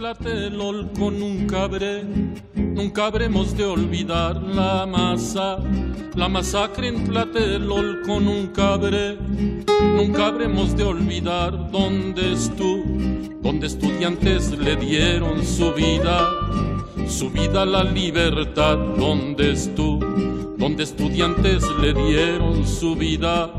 Tlatelolco nunca nunca habremos de olvidar la masa, la masacre en Tlatelolco nunca habré, nunca habremos de olvidar dónde estuvo, donde estudiantes le dieron su vida, su vida a la libertad, donde estuvo, donde estudiantes le dieron su vida,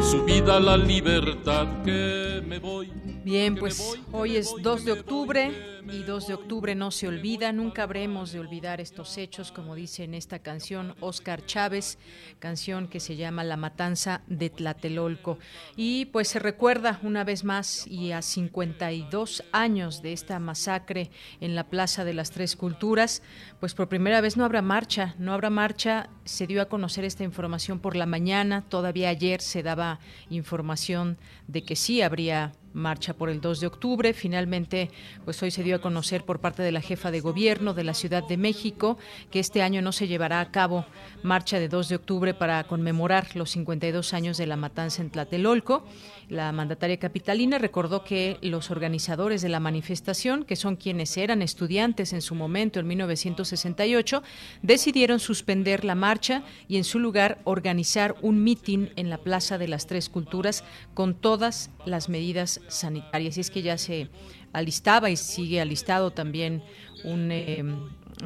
su vida a la libertad que me voy Bien, pues hoy es 2 de octubre y 2 de octubre no se olvida, nunca habremos de olvidar estos hechos, como dice en esta canción Oscar Chávez, canción que se llama La Matanza de Tlatelolco. Y pues se recuerda una vez más y a 52 años de esta masacre en la Plaza de las Tres Culturas, pues por primera vez no habrá marcha, no habrá marcha, se dio a conocer esta información por la mañana, todavía ayer se daba información de que sí habría marcha por el 2 de octubre. Finalmente, pues hoy se dio conocer por parte de la jefa de gobierno de la Ciudad de México que este año no se llevará a cabo marcha de 2 de octubre para conmemorar los 52 años de la matanza en Tlatelolco. La mandataria capitalina recordó que los organizadores de la manifestación, que son quienes eran estudiantes en su momento, en 1968, decidieron suspender la marcha y en su lugar organizar un mitin en la Plaza de las Tres Culturas con todas las medidas sanitarias. Y es que ya se alistaba y sigue alistado también un... Eh,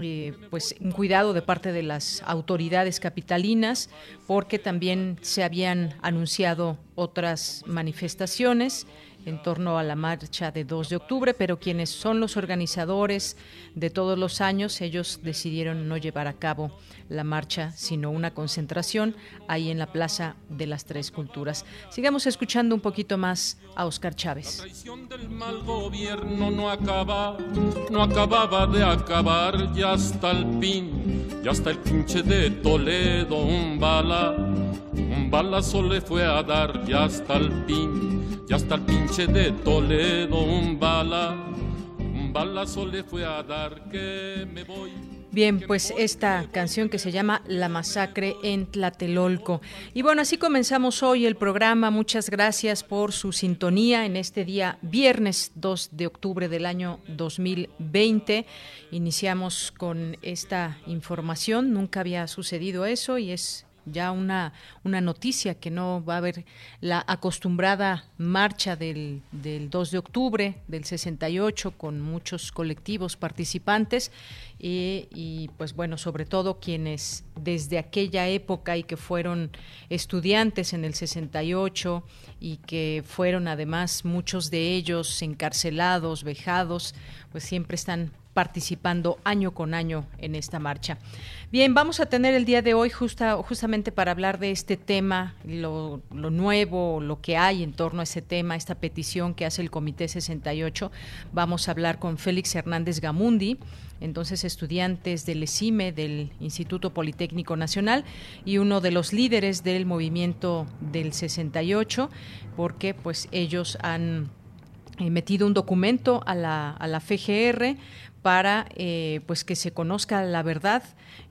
eh, pues un cuidado de parte de las autoridades capitalinas porque también se habían anunciado otras manifestaciones en torno a la marcha de 2 de octubre, pero quienes son los organizadores de todos los años, ellos decidieron no llevar a cabo la marcha, sino una concentración ahí en la Plaza de las Tres Culturas. Sigamos escuchando un poquito más a Oscar Chávez. La traición del mal gobierno no acaba, no acababa de acabar, ya hasta el pin, ya hasta el pinche de Toledo, un bala, un balazo le fue a dar, ya hasta el pin, ya hasta el pinche de Toledo, un bala, un balazo le fue a dar, que me voy Bien, pues esta canción que se llama La masacre en Tlatelolco. Y bueno, así comenzamos hoy el programa. Muchas gracias por su sintonía en este día viernes 2 de octubre del año 2020. Iniciamos con esta información. Nunca había sucedido eso y es ya una, una noticia que no va a haber la acostumbrada marcha del, del 2 de octubre del 68 con muchos colectivos participantes y, y, pues bueno, sobre todo quienes desde aquella época y que fueron estudiantes en el 68 y que fueron además muchos de ellos encarcelados, vejados, pues siempre están participando año con año en esta marcha. Bien, vamos a tener el día de hoy justa, justamente para hablar de este tema, lo, lo, nuevo, lo que hay en torno a ese tema, esta petición que hace el Comité 68. Vamos a hablar con Félix Hernández Gamundi, entonces estudiantes del ESIME, del Instituto Politécnico Nacional, y uno de los líderes del movimiento del 68, porque pues ellos han eh, metido un documento a la, a la FGR para eh, pues que se conozca la verdad.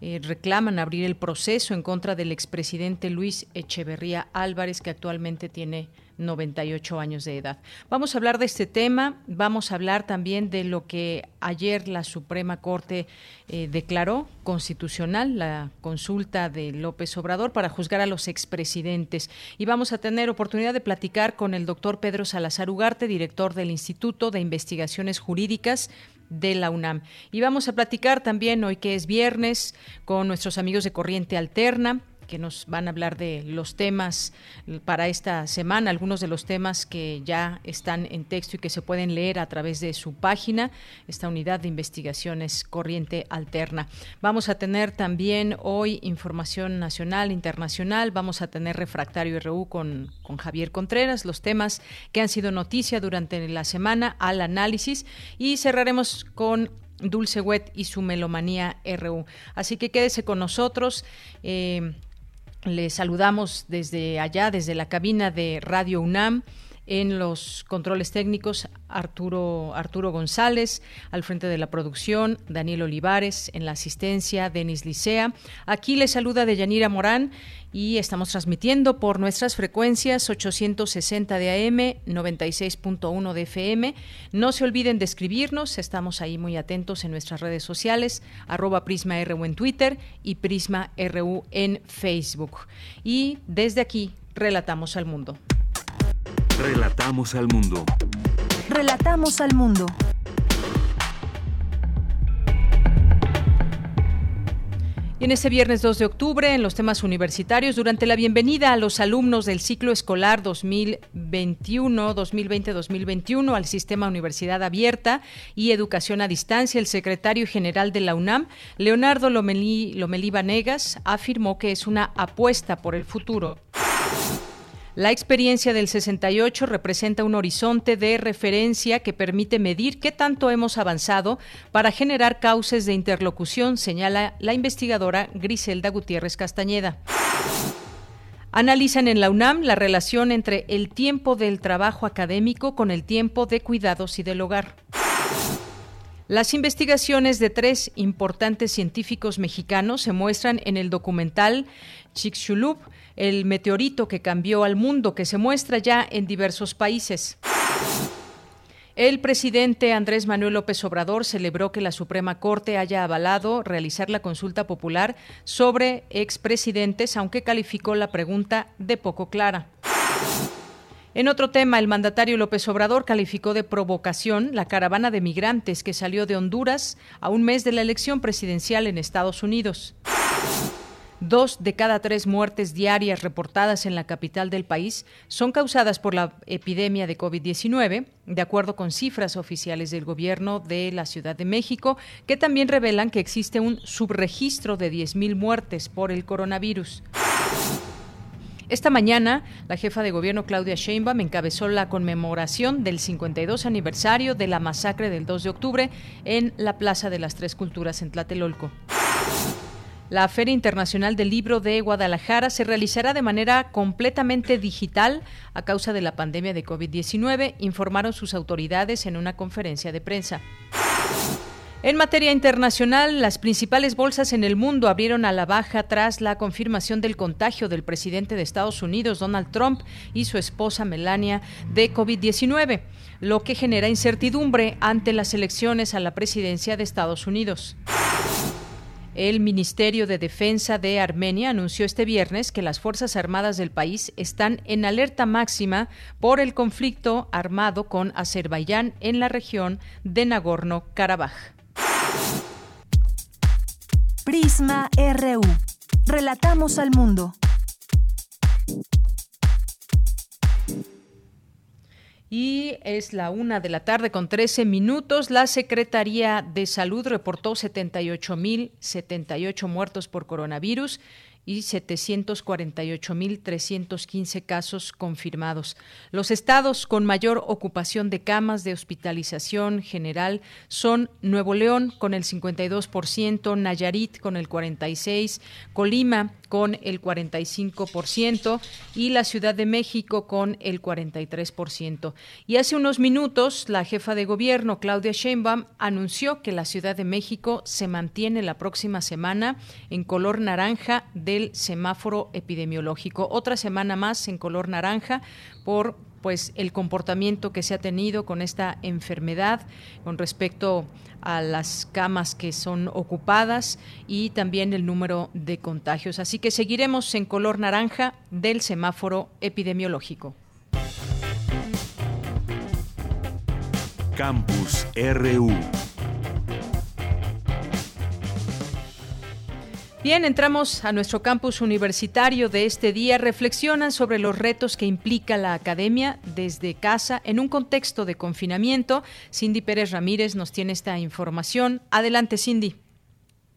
Eh, reclaman abrir el proceso en contra del expresidente Luis Echeverría Álvarez, que actualmente tiene 98 años de edad. Vamos a hablar de este tema, vamos a hablar también de lo que ayer la Suprema Corte eh, declaró constitucional, la consulta de López Obrador para juzgar a los expresidentes. Y vamos a tener oportunidad de platicar con el doctor Pedro Salazar Ugarte, director del Instituto de Investigaciones Jurídicas de la UNAM. Y vamos a platicar también hoy que es viernes con nuestros amigos de Corriente Alterna que nos van a hablar de los temas para esta semana, algunos de los temas que ya están en texto y que se pueden leer a través de su página, esta unidad de investigaciones Corriente Alterna. Vamos a tener también hoy información nacional, internacional, vamos a tener refractario RU con, con Javier Contreras, los temas que han sido noticia durante la semana al análisis y cerraremos con Dulce Wet y su Melomanía RU. Así que quédese con nosotros. Eh, le saludamos desde allá, desde la cabina de Radio UNAM en los controles técnicos Arturo, Arturo González, al frente de la producción Daniel Olivares, en la asistencia Denis Licea. Aquí le saluda Deyanira Morán y estamos transmitiendo por nuestras frecuencias 860 de AM, 96.1 de FM. No se olviden de escribirnos, estamos ahí muy atentos en nuestras redes sociales, arroba PrismaRU en Twitter y PrismaRU en Facebook. Y desde aquí, relatamos al mundo. Relatamos al mundo. Relatamos al mundo. Y en este viernes 2 de octubre, en los temas universitarios, durante la bienvenida a los alumnos del ciclo escolar 2021, 2020-2021 al sistema Universidad Abierta y Educación a Distancia, el secretario general de la UNAM, Leonardo Lomelí, Lomelí Vanegas, afirmó que es una apuesta por el futuro. La experiencia del 68 representa un horizonte de referencia que permite medir qué tanto hemos avanzado para generar cauces de interlocución, señala la investigadora Griselda Gutiérrez Castañeda. Analizan en la UNAM la relación entre el tiempo del trabajo académico con el tiempo de cuidados y del hogar. Las investigaciones de tres importantes científicos mexicanos se muestran en el documental Chicxulub, el meteorito que cambió al mundo, que se muestra ya en diversos países. El presidente Andrés Manuel López Obrador celebró que la Suprema Corte haya avalado realizar la consulta popular sobre expresidentes, aunque calificó la pregunta de poco clara. En otro tema, el mandatario López Obrador calificó de provocación la caravana de migrantes que salió de Honduras a un mes de la elección presidencial en Estados Unidos. Dos de cada tres muertes diarias reportadas en la capital del país son causadas por la epidemia de COVID-19, de acuerdo con cifras oficiales del gobierno de la Ciudad de México, que también revelan que existe un subregistro de 10.000 muertes por el coronavirus. Esta mañana, la jefa de gobierno Claudia Sheinbaum encabezó la conmemoración del 52 aniversario de la masacre del 2 de octubre en la Plaza de las Tres Culturas en Tlatelolco. La Feria Internacional del Libro de Guadalajara se realizará de manera completamente digital a causa de la pandemia de COVID-19, informaron sus autoridades en una conferencia de prensa. En materia internacional, las principales bolsas en el mundo abrieron a la baja tras la confirmación del contagio del presidente de Estados Unidos, Donald Trump, y su esposa Melania de COVID-19, lo que genera incertidumbre ante las elecciones a la presidencia de Estados Unidos. El Ministerio de Defensa de Armenia anunció este viernes que las Fuerzas Armadas del país están en alerta máxima por el conflicto armado con Azerbaiyán en la región de Nagorno-Karabaj. Prisma RU. Relatamos al mundo. Y es la una de la tarde con 13 minutos. La Secretaría de Salud reportó 78.078 muertos por coronavirus y 748.315 casos confirmados. Los estados con mayor ocupación de camas de hospitalización general son Nuevo León con el 52%, Nayarit con el 46%, Colima con el 45% y la Ciudad de México con el 43%. Y hace unos minutos, la jefa de gobierno, Claudia Sheinbaum, anunció que la Ciudad de México se mantiene la próxima semana en color naranja del semáforo epidemiológico. Otra semana más en color naranja por pues el comportamiento que se ha tenido con esta enfermedad con respecto a las camas que son ocupadas y también el número de contagios. Así que seguiremos en color naranja del semáforo epidemiológico. Campus RU. Bien, entramos a nuestro campus universitario de este día. Reflexionan sobre los retos que implica la academia desde casa en un contexto de confinamiento. Cindy Pérez Ramírez nos tiene esta información. Adelante, Cindy.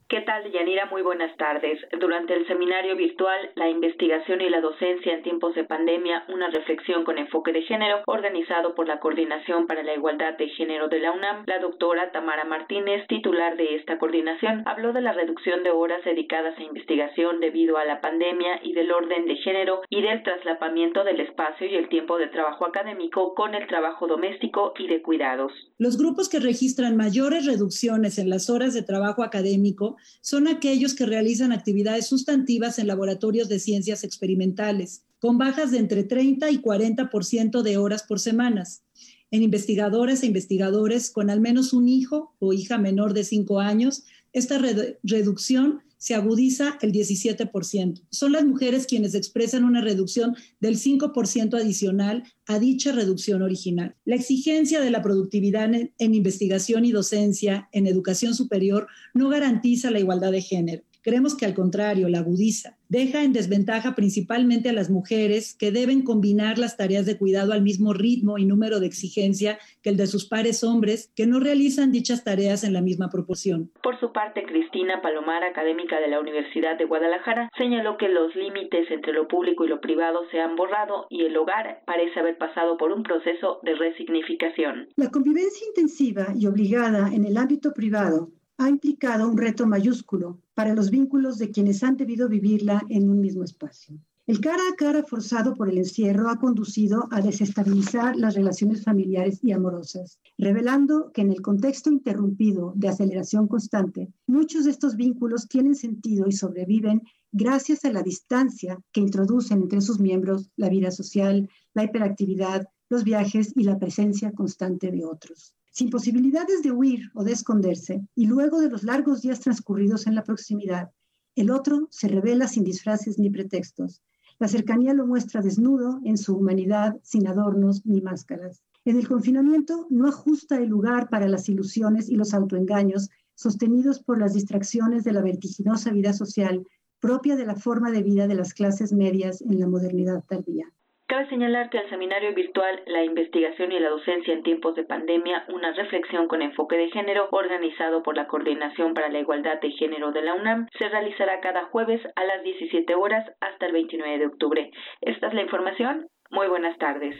¿Qué tal, Yanira? Muy buenas tardes. Durante el seminario virtual La investigación y la docencia en tiempos de pandemia, una reflexión con enfoque de género, organizado por la Coordinación para la Igualdad de Género de la UNAM, la doctora Tamara Martínez, titular de esta coordinación, habló de la reducción de horas dedicadas a investigación debido a la pandemia y del orden de género y del traslapamiento del espacio y el tiempo de trabajo académico con el trabajo doméstico y de cuidados. Los grupos que registran mayores reducciones en las horas de trabajo académico son aquellos que realizan actividades sustantivas en laboratorios de ciencias experimentales, con bajas de entre 30 y 40% de horas por semanas. En investigadores e investigadores con al menos un hijo o hija menor de 5 años, esta reducción se agudiza el 17%. Son las mujeres quienes expresan una reducción del 5% adicional a dicha reducción original. La exigencia de la productividad en, investigación y docencia en educación superior no garantiza la igualdad de género. Creemos que al contrario, la agudiza. Deja en desventaja principalmente a las mujeres que deben combinar las tareas de cuidado al mismo ritmo y número de exigencia que el de sus pares hombres que no realizan dichas tareas en la misma proporción. Por su parte, Cristina Palomar, académica de la Universidad de Guadalajara, señaló que los límites entre lo público y lo privado se han borrado y el hogar parece haber pasado por un proceso de resignificación. La convivencia intensiva y obligada en el ámbito privado ha implicado un reto mayúsculo para los vínculos de quienes han debido vivirla en un mismo espacio. El cara a cara forzado por el encierro ha conducido a desestabilizar las relaciones familiares y amorosas, revelando que en el contexto interrumpido de aceleración constante, muchos de estos vínculos tienen sentido y sobreviven gracias a la distancia que introducen entre sus miembros la vida social, la hiperactividad, los viajes y la presencia constante de otros sin posibilidades de huir o de esconderse, y luego de los largos días transcurridos en la proximidad, el otro se revela sin disfraces ni pretextos. La cercanía lo muestra desnudo en su humanidad, sin adornos ni máscaras. En el confinamiento no ajusta el lugar para las ilusiones y los autoengaños sostenidos por las distracciones de la vertiginosa vida social propia de la forma de vida de las clases medias en la modernidad tardía. Cabe señalar que el seminario virtual La investigación y la docencia en tiempos de pandemia, una reflexión con enfoque de género, organizado por la Coordinación para la Igualdad de Género de la UNAM, se realizará cada jueves a las 17 horas hasta el 29 de octubre. Esta es la información. Muy buenas tardes.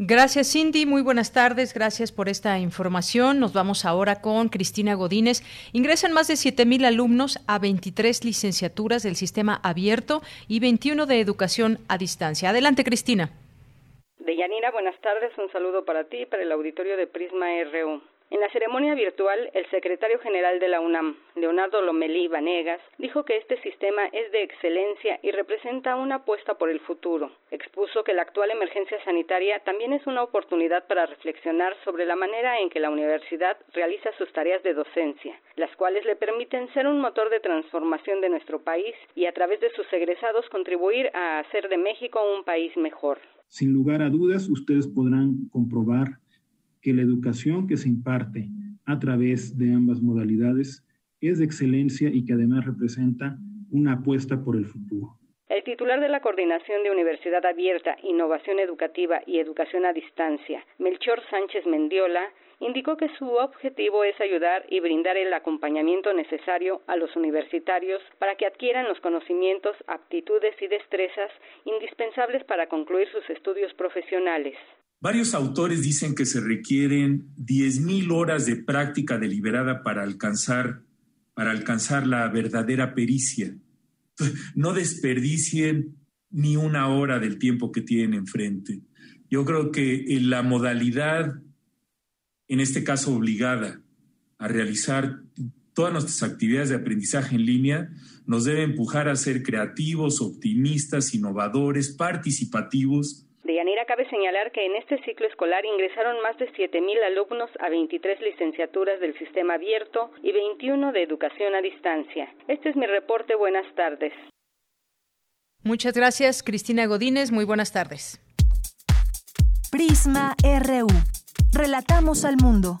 Gracias, Cindy. Muy buenas tardes. Gracias por esta información. Nos vamos ahora con Cristina Godínez. Ingresan más de 7.000 alumnos a 23 licenciaturas del sistema abierto y 21 de educación a distancia. Adelante, Cristina. Deyanira, buenas tardes. Un saludo para ti para el auditorio de Prisma RU. En la ceremonia virtual, el secretario general de la UNAM, Leonardo Lomelí Vanegas, dijo que este sistema es de excelencia y representa una apuesta por el futuro. Expuso que la actual emergencia sanitaria también es una oportunidad para reflexionar sobre la manera en que la universidad realiza sus tareas de docencia, las cuales le permiten ser un motor de transformación de nuestro país y a través de sus egresados contribuir a hacer de México un país mejor. Sin lugar a dudas, ustedes podrán comprobar que la educación que se imparte a través de ambas modalidades es de excelencia y que además representa una apuesta por el futuro. El titular de la Coordinación de Universidad Abierta, Innovación Educativa y Educación a Distancia, Melchor Sánchez Mendiola, indicó que su objetivo es ayudar y brindar el acompañamiento necesario a los universitarios para que adquieran los conocimientos, aptitudes y destrezas indispensables para concluir sus estudios profesionales. Varios autores dicen que se requieren 10.000 horas de práctica deliberada para alcanzar, para alcanzar la verdadera pericia. No desperdicien ni una hora del tiempo que tienen enfrente. Yo creo que en la modalidad, en este caso obligada, a realizar todas nuestras actividades de aprendizaje en línea, nos debe empujar a ser creativos, optimistas, innovadores, participativos de Yanira cabe señalar que en este ciclo escolar ingresaron más de 7.000 alumnos a 23 licenciaturas del sistema abierto y 21 de educación a distancia. Este es mi reporte. Buenas tardes. Muchas gracias, Cristina Godínez. Muy buenas tardes. Prisma RU. Relatamos al mundo.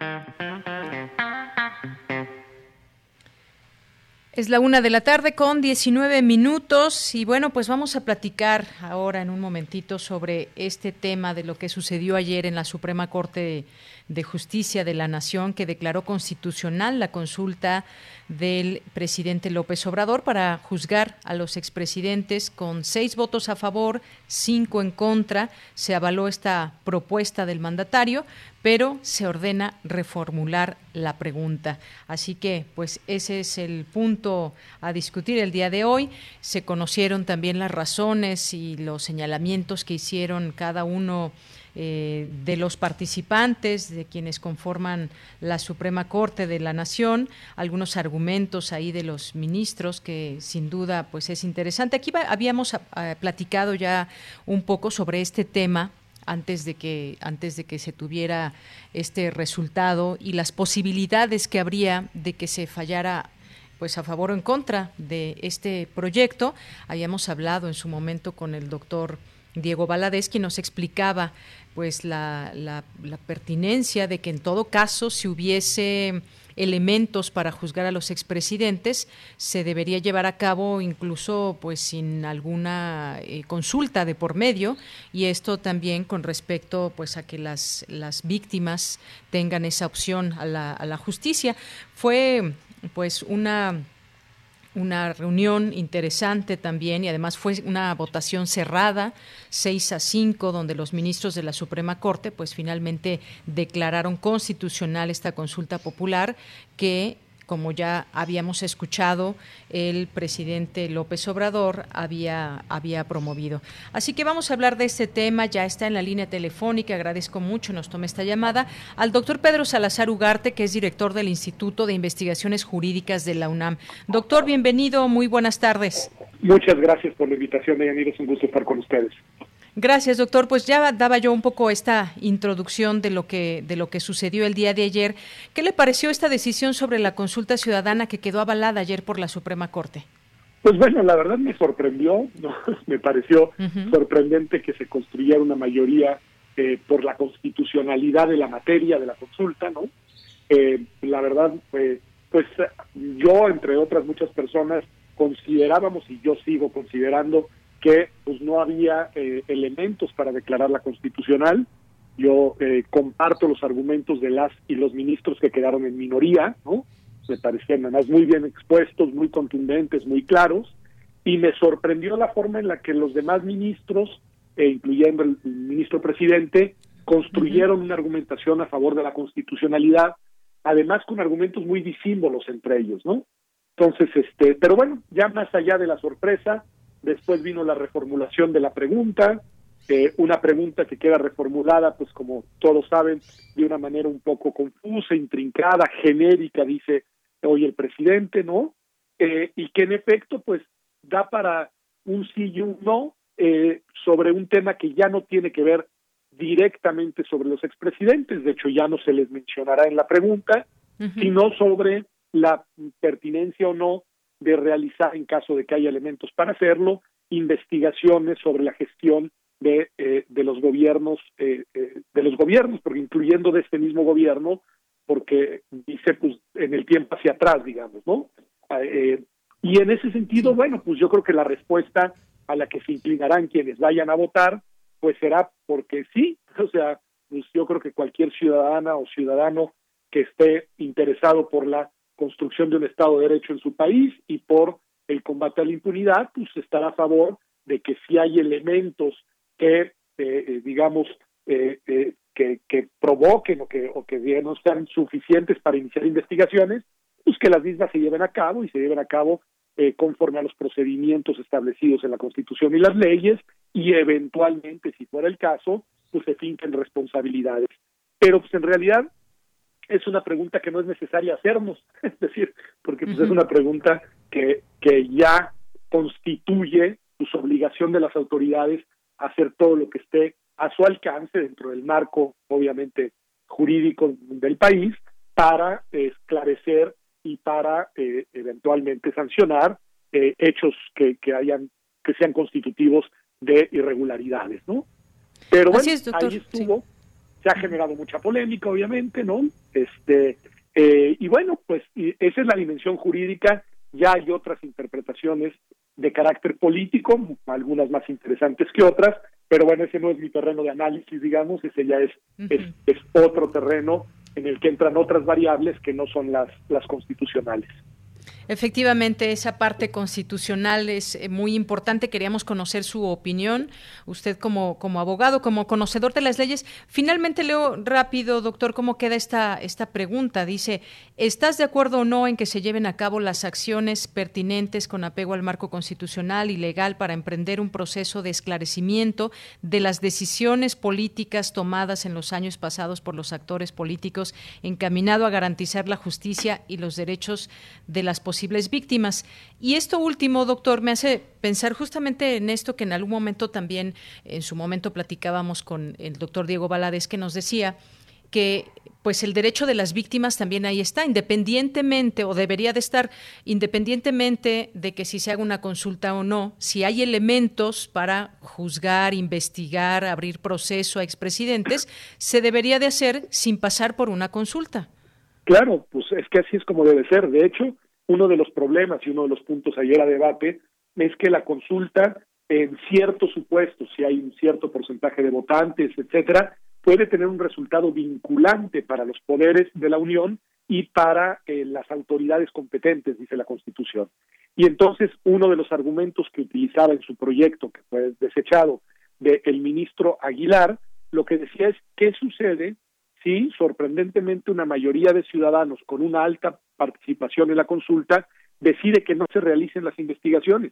Es la una de la tarde con 19 minutos y bueno, pues vamos a platicar ahora en un momentito sobre este tema de lo que sucedió ayer en la Suprema Corte de Justicia de la Nación que declaró constitucional la consulta del presidente López Obrador para juzgar a los expresidentes con seis votos a favor, cinco en contra. Se avaló esta propuesta del mandatario, pero se ordena reformular la pregunta. Así que, pues ese es el punto a discutir el día de hoy. Se conocieron también las razones y los señalamientos que hicieron cada uno eh, de los participantes, de quienes conforman la Suprema Corte de la Nación, algunos argumentos ahí de los ministros que sin duda pues es interesante. Aquí habíamos ah, platicado ya un poco sobre este tema antes de que antes de que se tuviera este resultado y las posibilidades que habría de que se fallara pues a favor o en contra de este proyecto. Habíamos hablado en su momento con el doctor Diego Valadez, quien nos explicaba pues la, la, pertinencia de que en todo caso si hubiese elementos para juzgar a los expresidentes se debería llevar a cabo incluso pues sin alguna eh, consulta de por medio y esto también con respecto pues a que las las víctimas tengan esa opción a la, a la justicia. Fue pues una una reunión interesante también y además fue una votación cerrada, 6 a 5, donde los ministros de la Suprema Corte pues finalmente declararon constitucional esta consulta popular que como ya habíamos escuchado, el presidente López Obrador había, había promovido. Así que vamos a hablar de este tema, ya está en la línea telefónica, agradezco mucho, nos tome esta llamada, al doctor Pedro Salazar Ugarte, que es director del Instituto de Investigaciones Jurídicas de la UNAM. Doctor, bienvenido, muy buenas tardes. Muchas gracias por la invitación, Deyanira, es un gusto estar con ustedes. Gracias, doctor. Pues ya daba yo un poco esta introducción de lo que de lo que sucedió el día de ayer. ¿Qué le pareció esta decisión sobre la consulta ciudadana que quedó avalada ayer por la Suprema Corte? Pues bueno, la verdad me sorprendió, ¿no? me pareció sorprendente que se construyera una mayoría eh, por la constitucionalidad de la materia de la consulta, ¿no? Eh, la verdad, pues yo, entre otras muchas personas, considerábamos, y yo sigo considerando, que pues no había eh, elementos para declararla constitucional. Yo eh, comparto los argumentos de las y los ministros que quedaron en minoría, ¿no? Me parecían además muy bien expuestos, muy contundentes, muy claros, y me sorprendió la forma en la que los demás ministros, e incluyendo el ministro presidente, construyeron una argumentación a favor de la constitucionalidad, además con argumentos muy disímbolos entre ellos, ¿no? Entonces, este, pero bueno, ya más allá de la sorpresa, después vino la reformulación de la pregunta, eh, una pregunta que queda reformulada, pues como todos saben, de una manera un poco confusa, intrincada, genérica, dice hoy el presidente, ¿no? Eh, y que en efecto, pues da para un sí y un no eh, sobre un tema que ya no tiene que ver directamente sobre los expresidentes, de hecho ya no se les mencionará en la pregunta, sino sobre la pertinencia o no de realizar, en caso de que haya elementos para hacerlo, investigaciones sobre la gestión de, eh, de los gobiernos, eh, eh, de los gobiernos, porque incluyendo de este mismo gobierno, porque dice pues en el tiempo hacia atrás, digamos, ¿no? y en ese sentido, bueno, pues yo creo que la respuesta a la que se inclinarán quienes vayan a votar, pues será porque sí, o sea, pues yo creo que cualquier ciudadana o ciudadano que esté interesado por la construcción de un Estado de Derecho en su país y por el combate a la impunidad, pues estará a favor de que si hay elementos que, eh, eh, digamos, eh, que, que, provoquen o que, o que no sean suficientes para iniciar investigaciones, pues que las mismas se lleven a cabo y se lleven a cabo conforme a los procedimientos establecidos en la Constitución y las leyes y eventualmente, si fuera el caso, pues se finquen responsabilidades. Pero pues en realidad es una pregunta que no es necesaria hacernos, es decir, porque pues, es una pregunta que, que ya constituye su pues, obligación de las autoridades hacer todo lo que esté a su alcance dentro del marco, obviamente, jurídico del país para esclarecer y para eh, eventualmente sancionar eh, hechos que, que hayan que sean constitutivos de irregularidades, ¿no? Pero bueno, ahí estuvo, se ha generado mucha polémica, obviamente, ¿no? Este eh, y bueno, pues esa es la dimensión jurídica. Ya hay otras interpretaciones de carácter político, algunas más interesantes que otras, pero bueno, ese no es mi terreno de análisis, digamos, ese ya es, es, otro terreno en el que entran otras variables que no son las, las constitucionales. Efectivamente, esa parte constitucional es eh, muy importante. Queríamos conocer su opinión. Usted como, como abogado, como conocedor de las leyes. Finalmente leo rápido, doctor, cómo queda esta, esta pregunta. Dice, ¿estás de acuerdo o no en que se lleven a cabo las acciones pertinentes con apego al marco constitucional y legal para emprender un proceso de esclarecimiento de las decisiones políticas tomadas en los años pasados por los actores políticos encaminado a garantizar la justicia y los derechos de las posibles víctimas. Y esto último, doctor, me hace pensar justamente en esto que en algún momento también, en su momento platicábamos con el doctor Diego Valadez, que nos decía que pues el derecho de las víctimas también ahí está, independientemente o debería de estar independientemente de que si se haga una consulta o no, si hay elementos para juzgar, investigar, abrir proceso a expresidentes, se debería de hacer sin pasar por una consulta. Claro, pues es que así es como debe ser. De hecho, uno de los problemas y uno de los puntos ayer a debate es que la consulta en ciertos supuestos, si hay un cierto porcentaje de votantes, etcétera, puede tener un resultado vinculante para los poderes de la Unión y para eh, las autoridades competentes, dice la Constitución. Y entonces uno de los argumentos que utilizaba en su proyecto, que fue desechado, del ministro Aguilar, lo que decía es qué sucede si sorprendentemente una mayoría de ciudadanos con una alta participación en la consulta decide que no se realicen las investigaciones.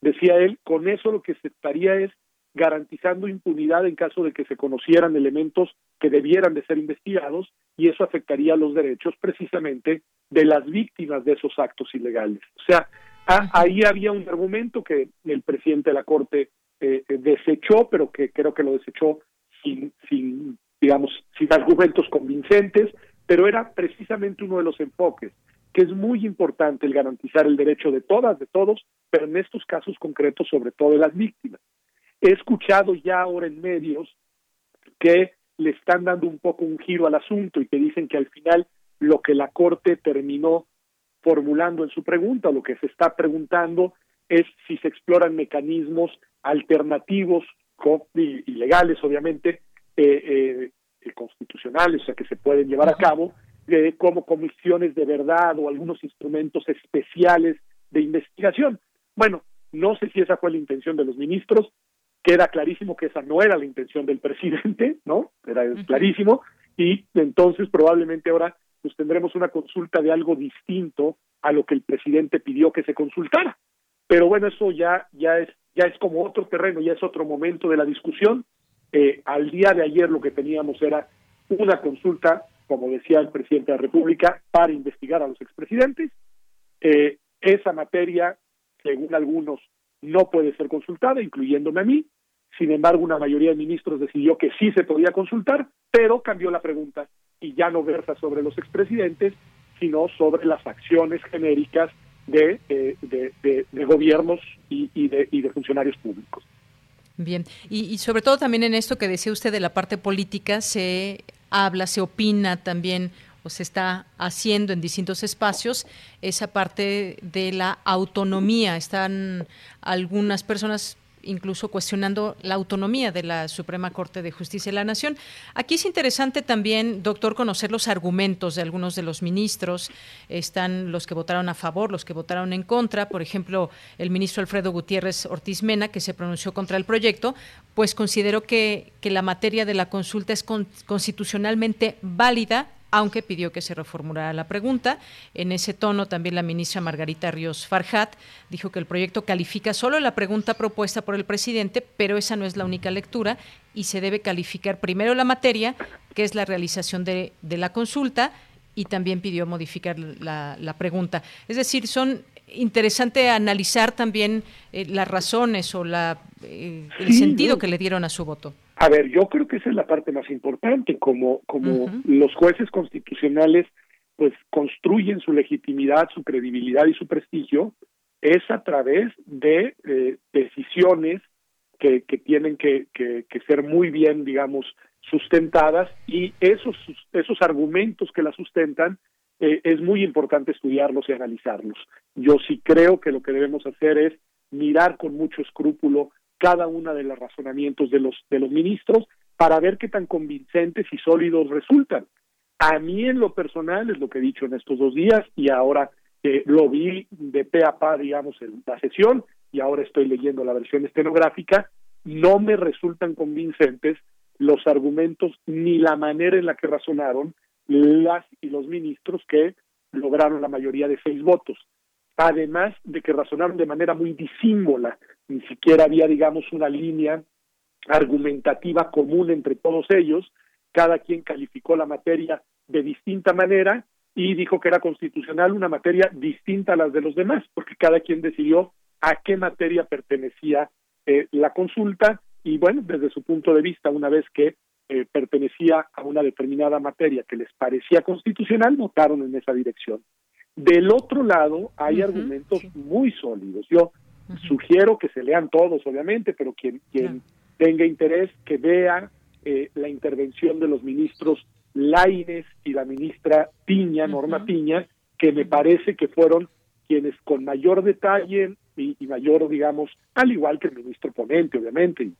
Decía él, con eso lo que se estaría es garantizando impunidad en caso de que se conocieran elementos que debieran de ser investigados y eso afectaría los derechos precisamente de las víctimas de esos actos ilegales. O sea, ahí había un argumento que el presidente de la Corte eh, desechó, pero que creo que lo desechó sin, sin digamos, sin argumentos convincentes, pero era precisamente uno de los enfoques, que es muy importante el garantizar el derecho de todas, de todos, pero en estos casos concretos sobre todo de las víctimas. He escuchado ya ahora en medios que le están dando un poco un giro al asunto y que dicen que al final lo que la Corte terminó formulando en su pregunta, lo que se está preguntando es si se exploran mecanismos alternativos y legales, obviamente, eh, eh, constitucionales, o sea, que se pueden llevar a cabo, eh, como comisiones de verdad o algunos instrumentos especiales de investigación. Bueno, no sé si esa fue la intención de los ministros, queda clarísimo que esa no era la intención del presidente, ¿no? Era clarísimo, y entonces probablemente ahora pues tendremos una consulta de algo distinto a lo que el presidente pidió que se consultara. Pero bueno, eso ya, ya es, ya es como otro terreno, ya es otro momento de la discusión. Eh, al día de ayer lo que teníamos era una consulta, como decía el presidente de la República, para investigar a los expresidentes. Eh, esa materia, según algunos, no puede ser consultada, incluyéndome a mí. Sin embargo, una mayoría de ministros decidió que sí se podía consultar, pero cambió la pregunta y ya no versa sobre los expresidentes, sino sobre las acciones genéricas de, eh, gobiernos y, de, y de funcionarios públicos. Bien, y, sobre todo también en esto que decía usted de la parte política, se habla, se opina también o se está haciendo en distintos espacios esa parte de la autonomía. Están algunas personas incluso cuestionando la autonomía de la Suprema Corte de Justicia de la Nación. Aquí es interesante también, doctor, conocer los argumentos de algunos de los ministros. Están los que votaron a favor, los que votaron en contra. Por ejemplo, el ministro Alfredo Gutiérrez Ortiz Mena, que se pronunció contra el proyecto, pues consideró que, que la materia de la consulta es constitucionalmente válida aunque pidió que se reformulara la pregunta. En ese tono también la ministra Margarita Ríos Farjat dijo que el proyecto califica solo la pregunta propuesta por el presidente, pero esa no es la única lectura y se debe calificar primero la materia, que es la realización de, la consulta, y también pidió modificar la, pregunta. Es decir, son interesante analizar también eh, las razones o la, eh, el sentido que le dieron a su voto. A ver, yo creo que esa es la parte más importante, como, como los jueces constitucionales pues construyen su legitimidad, su credibilidad y su prestigio es a través de eh, decisiones que, que tienen que, que, ser muy bien, digamos, sustentadas y esos, esos argumentos que la sustentan eh, es muy importante estudiarlos y analizarlos. Yo sí creo que lo que debemos hacer es mirar con mucho escrúpulo cada una de los razonamientos de los de los ministros para ver qué tan convincentes y sólidos resultan. A mí en lo personal es lo que he dicho en estos dos días y ahora eh, lo vi de pe a pa, digamos, en la sesión y ahora estoy leyendo la versión estenográfica, no me resultan convincentes los argumentos ni la manera en la que razonaron las y los ministros que lograron la mayoría de seis votos. Además de que razonaron de manera muy disímbola, ni siquiera había, digamos, una línea argumentativa común entre todos ellos, cada quien calificó la materia de distinta manera y dijo que era constitucional una materia distinta a las de los demás, porque cada quien decidió a qué materia pertenecía eh, la consulta y bueno, desde su punto de vista, una vez que eh, pertenecía a una determinada materia que les parecía constitucional, votaron en esa dirección. Del otro lado, hay argumentos muy sólidos. Yo sugiero que se lean todos, obviamente, pero quien, quien tenga interés, que vea eh, la intervención de los ministros Laines y la ministra Piña, Norma Piña, que me parece que fueron quienes con mayor detalle y, mayor, digamos, al igual que el ministro ponente, obviamente, y,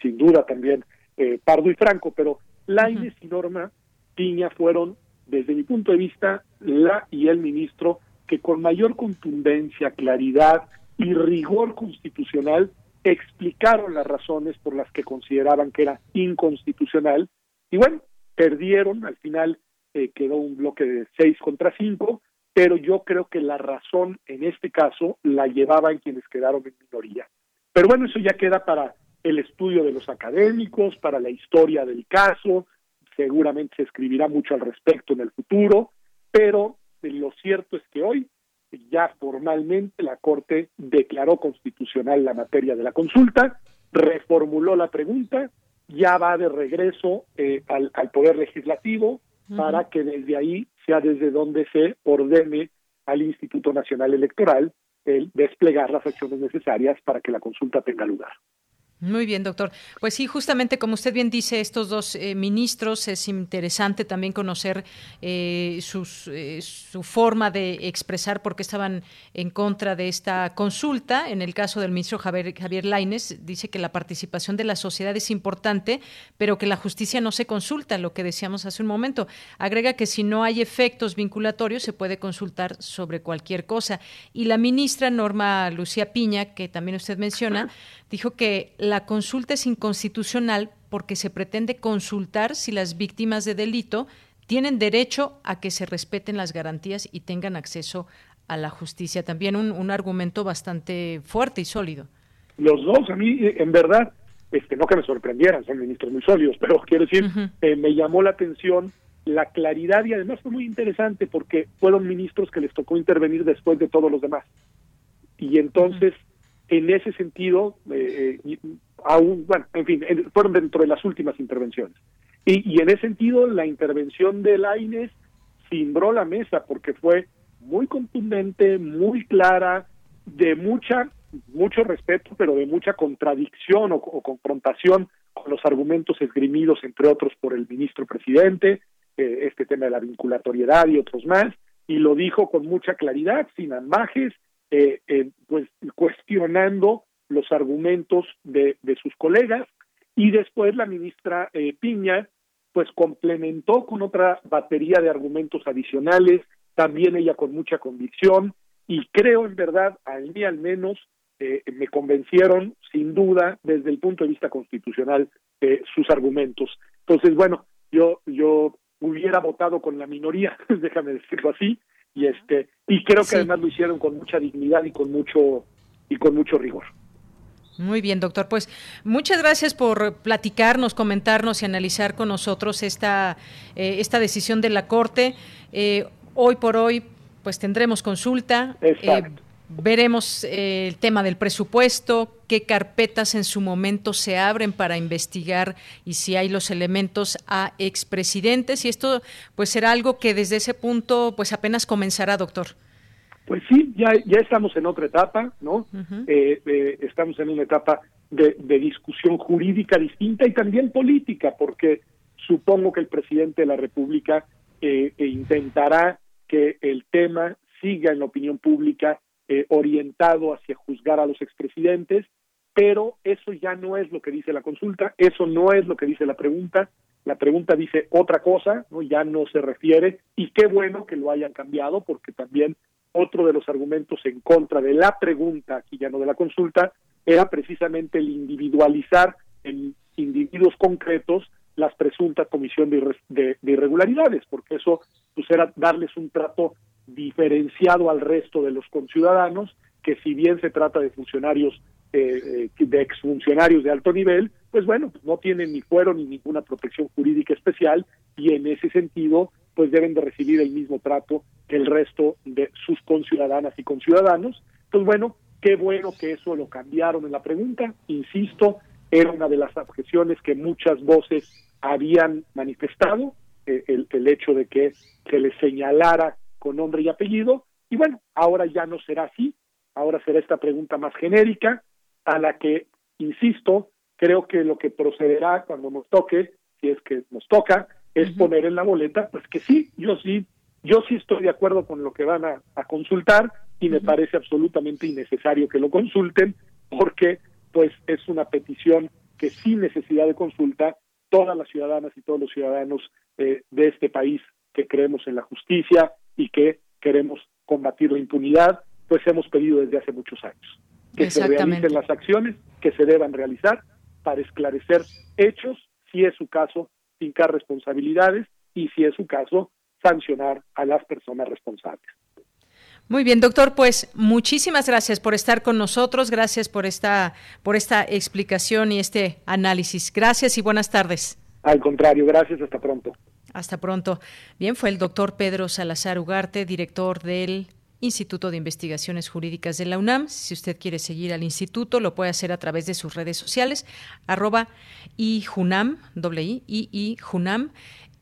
sin duda también eh, Pardo y Franco, pero Laines y Norma Piña fueron, desde mi punto de vista, la y el ministro que con mayor contundencia, claridad y rigor constitucional explicaron las razones por las que consideraban que era inconstitucional y bueno, perdieron, al final eh, quedó un bloque de seis contra cinco, pero yo creo que la razón en este caso la llevaban quienes quedaron en minoría. Pero bueno, eso ya queda para el estudio de los académicos, para la historia del caso, seguramente se escribirá mucho al respecto en el futuro, pero lo cierto es que hoy ya formalmente la Corte declaró constitucional la materia de la consulta, reformuló la pregunta, ya va de regreso eh, al, Poder Legislativo para que desde ahí sea desde donde se ordene al Instituto Nacional Electoral el desplegar las acciones necesarias para que la consulta tenga lugar. Muy bien, doctor. Pues sí, justamente como usted bien dice, estos dos eh, ministros, es interesante también conocer eh, sus, eh, su forma de expresar por qué estaban en contra de esta consulta. En el caso del ministro Javier, Javier Laines, dice que la participación de la sociedad es importante, pero que la justicia no se consulta, lo que decíamos hace un momento. Agrega que si no hay efectos vinculatorios, se puede consultar sobre cualquier cosa. Y la ministra Norma Lucía Piña, que también usted menciona, dijo que consulta es inconstitucional porque se pretende consultar si las víctimas de delito tienen derecho a que se respeten las garantías y tengan acceso a la justicia. También un, argumento bastante fuerte y sólido. Los dos, a mí, en verdad, este, no que me sorprendieran, son ministros muy sólidos, pero quiero decir, eh, me llamó la atención la claridad y además fue muy interesante porque fueron ministros que les tocó intervenir después de todos los demás. Y entonces en ese sentido, eh, eh aún, bueno, en fin, fueron dentro de las últimas intervenciones. Y, en ese sentido, la intervención de Laines cimbró la mesa porque fue muy contundente, muy clara, de mucha mucho respeto, pero de mucha contradicción o, confrontación con los argumentos esgrimidos, entre otros, por el ministro presidente, eh, este tema de la vinculatoriedad y otros más, y lo dijo con mucha claridad, sin ambajes, eh, eh, pues cuestionando los argumentos de, sus colegas y después la ministra eh, Piña pues complementó con otra batería de argumentos adicionales, también ella con mucha convicción y creo en verdad, a mí al menos, me convencieron sin duda desde el punto de vista constitucional sus argumentos. Entonces, bueno, yo, yo hubiera votado con la minoría, déjame decirlo así, y este y creo que además lo hicieron con mucha dignidad y con mucho y con mucho rigor. Muy bien, doctor. Pues muchas gracias por platicarnos, comentarnos y analizar con nosotros esta, eh, esta decisión de la Corte. Eh, hoy por hoy, pues tendremos consulta. Exacto. Veremos eh, el tema del presupuesto, qué carpetas en su momento se abren para investigar y si hay los elementos a expresidentes y esto pues será algo que desde ese punto pues apenas comenzará, doctor. Pues sí, ya, ya estamos en otra etapa, ¿no? Eh, eh, estamos en una etapa de, discusión jurídica distinta y también política, porque supongo que el presidente de la República eh, intentará que el tema siga en la opinión pública orientado hacia juzgar a los expresidentes, pero eso ya no es lo que dice la consulta, eso no es lo que dice la pregunta, la pregunta dice otra cosa, no ya no se refiere y qué bueno que lo hayan cambiado porque también otro de los argumentos en contra de la pregunta, aquí ya no de la consulta, era precisamente el individualizar en individuos concretos las presuntas comisión de, irregularidades, porque eso pues era darles un trato diferenciado al resto de los conciudadanos, que si bien se trata de funcionarios, eh, eh, de exfuncionarios de alto nivel, pues bueno, no tienen ni fuero ni ninguna protección jurídica especial y en ese sentido pues deben de recibir el mismo trato que el resto de sus conciudadanas y conciudadanos. Pues bueno, qué bueno que eso lo cambiaron en la pregunta. Insisto, era una de las objeciones que muchas voces habían manifestado, eh, el, el hecho de que se les señalara con nombre y apellido. Y bueno, ahora ya no será así, ahora será esta pregunta más genérica, a la que, insisto, creo que lo que procederá cuando nos toque, si es que nos toca, es poner en la boleta, pues que sí, yo sí, yo sí estoy de acuerdo con lo que van a, consultar y me parece absolutamente innecesario que lo consulten porque pues es una petición que sin necesidad de consulta todas las ciudadanas y todos los ciudadanos eh, de este país que creemos en la justicia y que queremos combatir la impunidad, pues hemos pedido desde hace muchos años que se realicen las acciones que se deban realizar para esclarecer hechos, si es su caso, fincar responsabilidades y, si es su caso, sancionar a las personas responsables. Muy bien, doctor, pues muchísimas gracias por estar con nosotros, gracias por esta por esta explicación y este análisis. Gracias y buenas tardes. Al contrario, gracias, hasta pronto. Hasta pronto. Bien, fue el doctor Pedro Salazar Ugarte, director del Instituto de Investigaciones Jurídicas de la UNAM. Si usted quiere seguir al instituto, lo puede hacer a través de sus redes sociales, arroba junam, doble i, i, junam.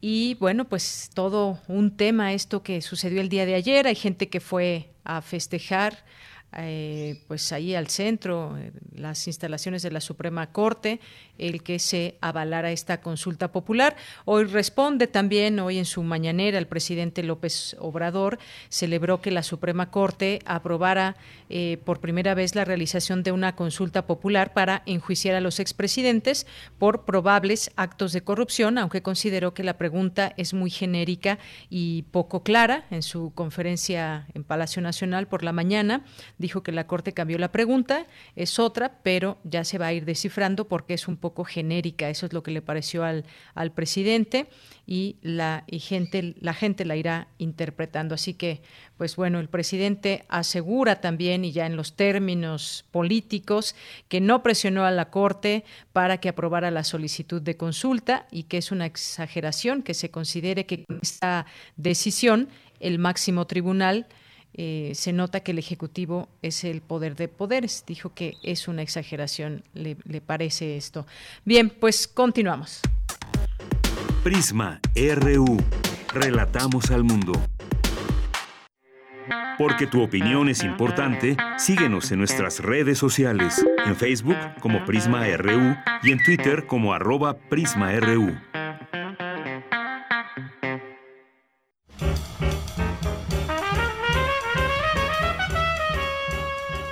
Y bueno, pues todo un tema esto que sucedió el día de ayer. Hay gente que fue a festejar eh, pues ahí al centro, las instalaciones de la Suprema Corte, el que se avalara esta consulta popular. Hoy responde también, hoy en su mañanera, el presidente López Obrador celebró que la Suprema Corte aprobara eh, por primera vez la realización de una consulta popular para enjuiciar a los expresidentes por probables actos de corrupción, aunque consideró que la pregunta es muy genérica y poco clara. En su conferencia en Palacio Nacional por la mañana, dijo que la Corte cambió la pregunta, es otra, pero ya se va a ir descifrando porque es un poco genérica. Eso es lo que le pareció al, al presidente y la y gente la gente la irá interpretando. Así que, pues bueno, el presidente asegura también y ya en los términos políticos que no presionó a la Corte para que aprobara la solicitud de consulta y que es una exageración que se considere que con esta decisión el máximo tribunal eh, se nota que el Ejecutivo es el poder de poderes. Dijo que es una exageración, le, le parece esto. Bien, pues continuamos. Prisma RU. Relatamos al mundo. Porque tu opinión es importante, síguenos en nuestras redes sociales, en Facebook como Prisma RU y en Twitter como arroba PrismaRU.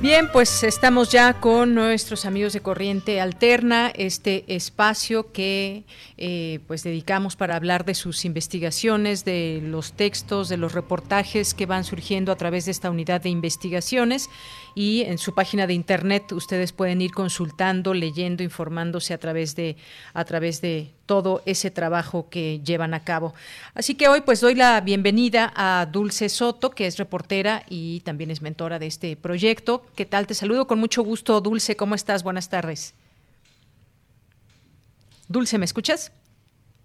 Bien, pues estamos ya con nuestros amigos de Corriente Alterna, este espacio que eh, pues dedicamos para hablar de sus investigaciones, de los textos, de los reportajes que van surgiendo a través de esta unidad de investigaciones y en su página de internet ustedes pueden ir consultando, leyendo, informándose a través de a través de todo ese trabajo que llevan a cabo. Así que hoy pues doy la bienvenida a Dulce Soto, que es reportera y también es mentora de este proyecto. ¿Qué tal? Te saludo con mucho gusto, Dulce. ¿Cómo estás? Buenas tardes. Dulce, ¿me escuchas?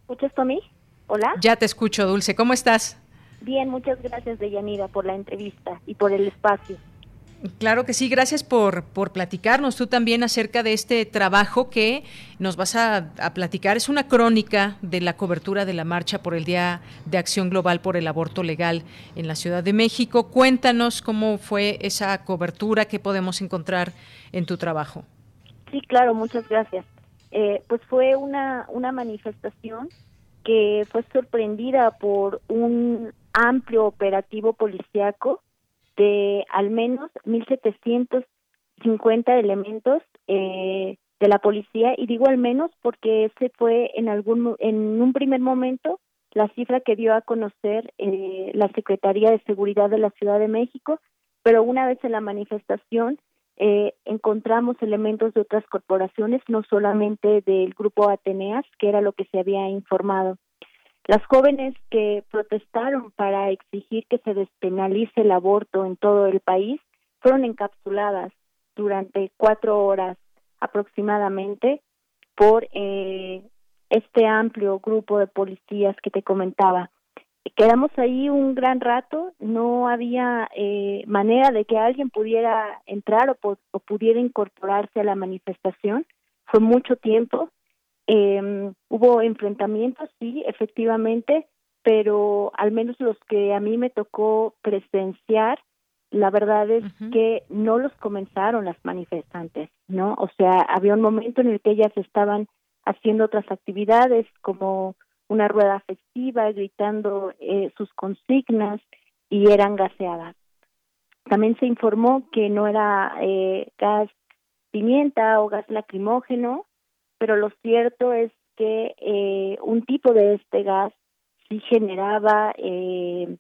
¿Escuchas mí? Hola. Ya te escucho, Dulce. ¿Cómo estás? Bien, muchas gracias, Deyanira, por la entrevista y por el espacio. Claro que sí, gracias por, por platicarnos tú también acerca de este trabajo que nos vas a, platicar. Es una crónica de la cobertura de la marcha por el Día de Acción Global por el Aborto Legal en la Ciudad de México. Cuéntanos cómo fue esa cobertura, qué podemos encontrar en tu trabajo. Sí, claro, muchas gracias. Eh, pues fue una, una manifestación que fue sorprendida por un amplio operativo policiaco de al menos 1.750 elementos eh, de la policía y digo al menos porque ese fue en algún en un primer momento la cifra que dio a conocer eh, la Secretaría de Seguridad de la Ciudad de México, pero una vez en la manifestación eh, encontramos elementos de otras corporaciones, no solamente del grupo Ateneas, que era lo que se había informado. Las jóvenes que protestaron para exigir que se despenalice el aborto en todo el país fueron encapsuladas durante cuatro horas aproximadamente por eh, este amplio grupo de policías que te comentaba. Quedamos ahí un gran rato, no había eh, manera de que alguien pudiera entrar o, o pudiera incorporarse a la manifestación. Fue mucho tiempo, eh, hubo enfrentamientos, sí, efectivamente, pero al menos los que a mí me tocó presenciar, la verdad es que no los comenzaron las manifestantes, ¿no? O sea, había un momento en el que ellas estaban haciendo otras actividades como una rueda festiva, gritando eh, sus consignas y eran gaseadas. También se informó que no era eh, gas pimienta o gas lacrimógeno, pero lo cierto es que eh, un tipo de este gas sí generaba eh,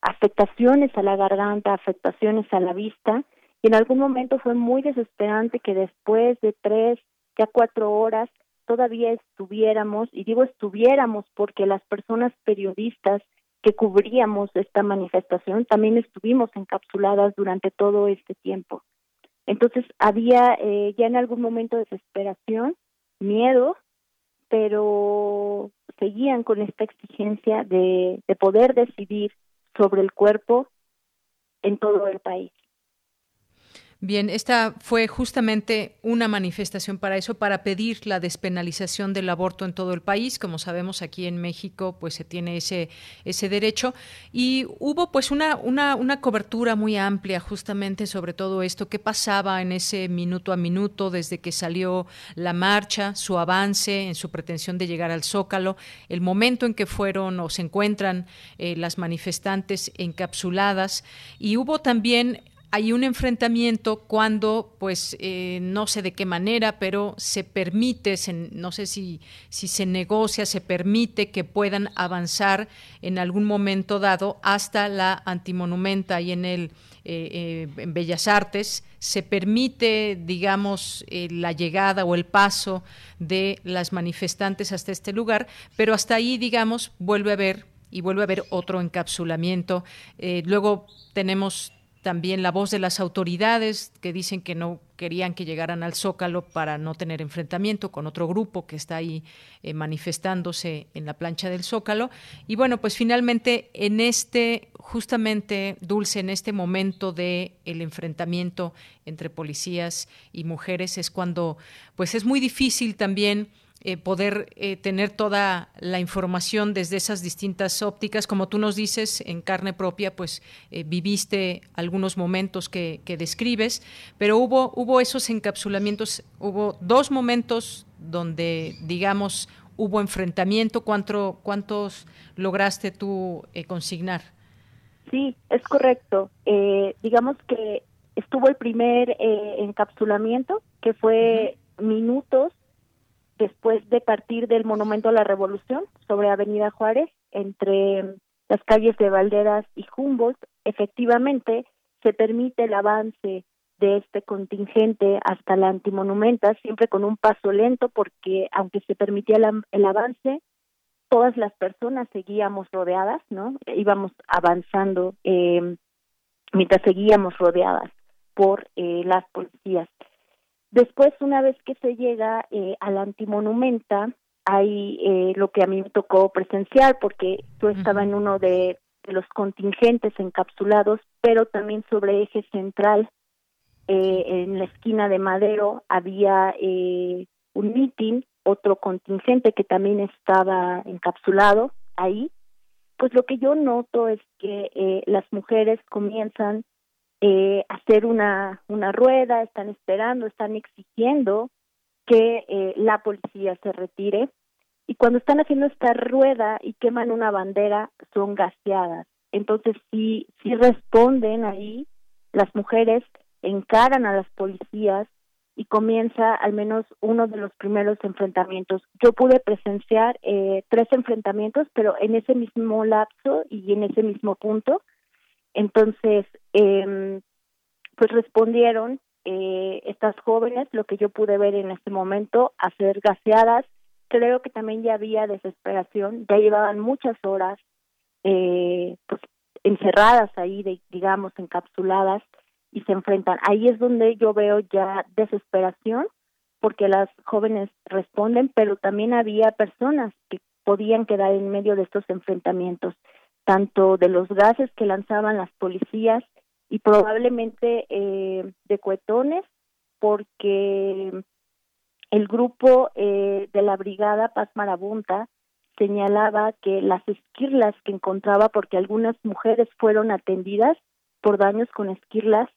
afectaciones a la garganta, afectaciones a la vista, y en algún momento fue muy desesperante que después de tres, ya cuatro horas, todavía estuviéramos, y digo estuviéramos porque las personas periodistas que cubríamos esta manifestación también estuvimos encapsuladas durante todo este tiempo. Entonces había eh, ya en algún momento desesperación miedo, pero seguían con esta exigencia de, de poder decidir sobre el cuerpo en todo el país. Bien, esta fue justamente una manifestación para eso, para pedir la despenalización del aborto en todo el país. Como sabemos, aquí en México, pues se tiene ese, ese derecho. Y hubo pues una, una, una cobertura muy amplia justamente sobre todo esto, qué pasaba en ese minuto a minuto desde que salió la marcha, su avance en su pretensión de llegar al Zócalo, el momento en que fueron o se encuentran eh, las manifestantes encapsuladas. Y hubo también hay un enfrentamiento cuando, pues, eh, no sé de qué manera, pero se permite, no sé si, si se negocia, se permite que puedan avanzar en algún momento dado hasta la antimonumenta y en el eh, eh, en Bellas Artes, se permite, digamos, la llegada o el paso de las manifestantes hasta este lugar, pero hasta ahí, digamos, vuelve a haber y vuelve a haber otro encapsulamiento. luego tenemos también la voz de las autoridades que dicen que no querían que llegaran al Zócalo para no tener enfrentamiento con otro grupo que está ahí eh, manifestándose en la plancha del Zócalo. Y bueno, pues finalmente en este, justamente, Dulce, en este momento de el enfrentamiento entre policías y mujeres es cuando pues es muy difícil también eh, poder eh, tener toda la información desde esas distintas ópticas. Como tú nos dices, en carne propia, pues eh, viviste algunos momentos que, describes, pero hubo, hubo esos encapsulamientos, hubo dos momentos donde, digamos, hubo enfrentamiento. ¿Cuánto, ¿Cuántos lograste tú consignar? Sí, es correcto. digamos que estuvo el primer encapsulamiento, que fue minutos después de partir del Monumento a la Revolución sobre Avenida Juárez, entre las calles de Valderas y Humboldt, efectivamente se permite el avance de este contingente hasta la antimonumenta, siempre con un paso lento, porque aunque se permitía el, avance, todas las personas seguíamos rodeadas, ¿no? Íbamos avanzando eh, mientras seguíamos rodeadas por eh, las policías. Después, una vez que se llega eh, a la antimonumenta, hay eh, lo que a mí me tocó presenciar, porque yo estaba en uno de, de los contingentes encapsulados, pero también sobre eje central. Eh, en la esquina de Madero había eh, un mitin, otro contingente que también estaba encapsulado ahí. Pues lo que yo noto es que eh, las mujeres comienzan eh, hacer una, una rueda, están esperando, están exigiendo que eh, la policía se retire y cuando están haciendo esta rueda y queman una bandera son gaseadas. Entonces sí, sí responden ahí, las mujeres encaran a las policías y comienza al menos uno de los primeros enfrentamientos. Yo pude presenciar eh, tres enfrentamientos, pero en ese mismo lapso y en ese mismo punto. Entonces, eh, pues respondieron eh, estas jóvenes, lo que yo pude ver en este momento, a ser gaseadas. Creo que también ya había desesperación, ya llevaban muchas horas eh, pues, encerradas ahí, de, digamos, encapsuladas y se enfrentan. Ahí es donde yo veo ya desesperación porque las jóvenes responden, pero también había personas que podían quedar en medio de estos enfrentamientos, tanto de los gases que lanzaban las policías y probablemente eh, de cuetones, porque el grupo eh, de la brigada Paz Marabunta señalaba que las esquirlas que encontraba, porque algunas mujeres fueron atendidas por daños con esquirlas,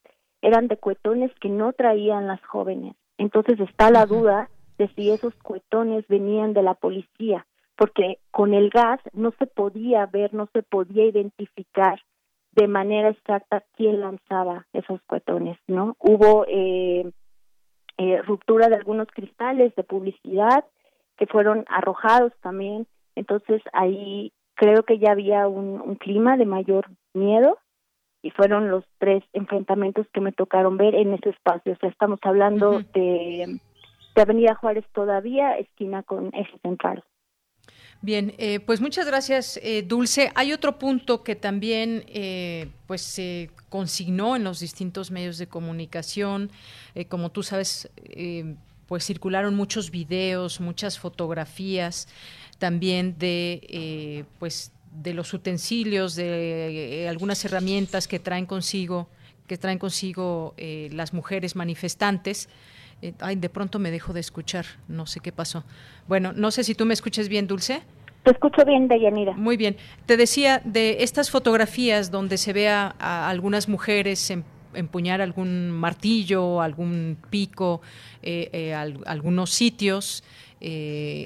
eran de cuetones que no traían las jóvenes. Entonces está la duda de si esos cuetones venían de la policía, porque con el gas no se podía ver, no se podía identificar de manera exacta quién lanzaba esos cuetones, ¿no? Hubo eh, eh, ruptura de algunos cristales de publicidad que fueron arrojados también, entonces ahí creo que ya había un, un clima de mayor miedo y fueron los tres enfrentamientos que me tocaron ver en ese espacio. O sea, estamos hablando de, de Avenida Juárez todavía, esquina con eje central. Bien, eh, pues muchas gracias, eh, Dulce. Hay otro punto que también eh, pues se consignó en los distintos medios de comunicación. como tú sabes, pues circularon muchos videos, muchas fotografías también de pues de los utensilios, de eh, algunas herramientas que traen consigo, que traen consigo eh, las mujeres manifestantes. Eh, ay, de pronto me dejo de escuchar, no sé qué pasó. Bueno, no sé si tú me escuches bien, Dulce. Te escucho bien, Deyanira. Muy bien. Te decía de estas fotografías donde se ve a, algunas mujeres empuñar algún martillo, algún pico, algunos sitios,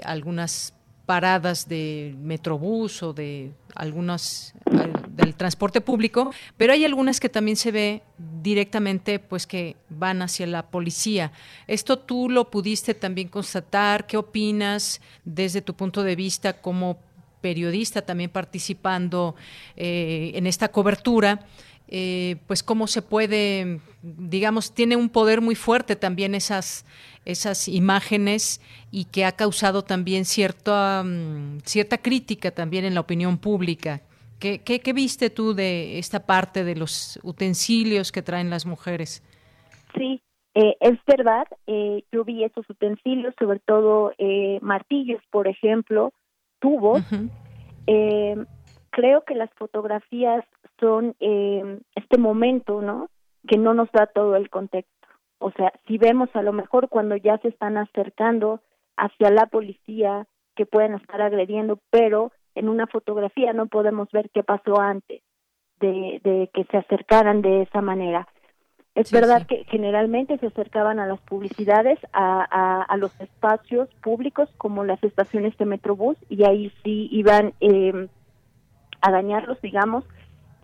algunas paradas de Metrobús o de algunas del transporte público, pero hay algunas que también se ve directamente pues que van hacia la policía. Esto tú lo pudiste también constatar, ¿qué opinas desde tu punto de vista como periodista también participando eh, en esta cobertura? Eh, pues cómo se puede, digamos, tiene un poder muy fuerte también esas, esas imágenes y que ha causado también cierta, cierta crítica también en la opinión pública. ¿Qué, qué, viste tú de esta parte de los utensilios que traen las mujeres? Sí, eh, es verdad, eh, yo vi esos utensilios, sobre todo martillos, por ejemplo, tubos. creo que las fotografías son eh, este momento, ¿no? Que no nos da todo el contexto. O sea, si vemos a lo mejor cuando ya se están acercando hacia la policía, que pueden estar agrediendo, pero en una fotografía no podemos ver qué pasó antes de, de que se acercaran de esa manera. Es verdad que generalmente se acercaban a las publicidades, a, a, a, los espacios públicos como las estaciones de Metrobús y ahí sí iban eh, a dañarlos, digamos,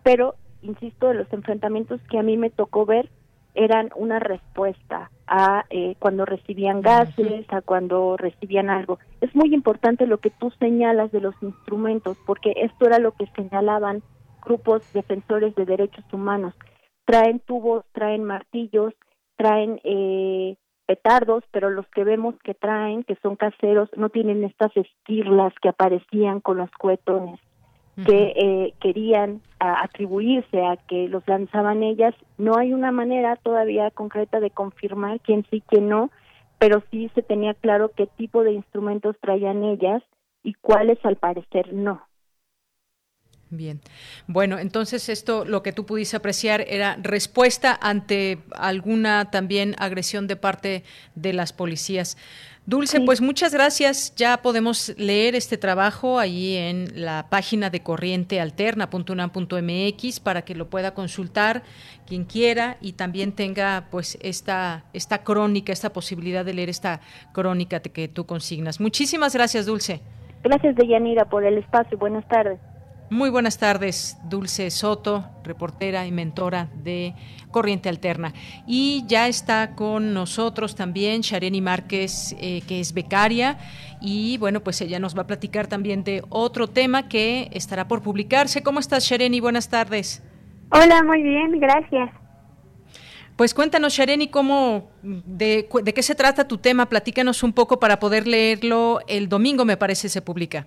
pero insisto, de los enfrentamientos que a mí me tocó ver eran una respuesta a eh, cuando recibían gases, a cuando recibían algo. Es muy importante lo que tú señalas de los instrumentos, porque esto era lo que señalaban grupos defensores de derechos humanos. Traen tubos, traen martillos, traen eh, petardos, pero los que vemos que traen, que son caseros, no tienen estas esquirlas que aparecían con los cuetones que eh, querían atribuirse a que los lanzaban ellas. No hay una manera todavía concreta de confirmar quién sí, quién no, pero sí se tenía claro qué tipo de instrumentos traían ellas y cuáles al parecer no. Bien. Bueno, entonces esto, lo que tú pudiste apreciar era respuesta ante alguna también agresión de parte de las policías. Dulce, pues muchas gracias. Ya podemos leer este trabajo ahí en la página de corrientealterna.unam.mx para que lo pueda consultar quien quiera y también tenga pues esta, esta crónica, esta posibilidad de leer esta crónica que tú consignas. Muchísimas gracias, Dulce. Gracias, Deyanira, por el espacio. Buenas tardes. Muy buenas tardes, Dulce Soto, reportera y mentora de Corriente Alterna. Y ya está con nosotros también Shareni Márquez, eh, que es becaria, y bueno, pues ella nos va a platicar también de otro tema que estará por publicarse. ¿Cómo estás, Shareni? Buenas tardes. Hola, muy bien, gracias. Pues cuéntanos, Shareni, cómo, de, de qué se trata tu tema. Platícanos un poco para poder leerlo el domingo, me parece, se publica.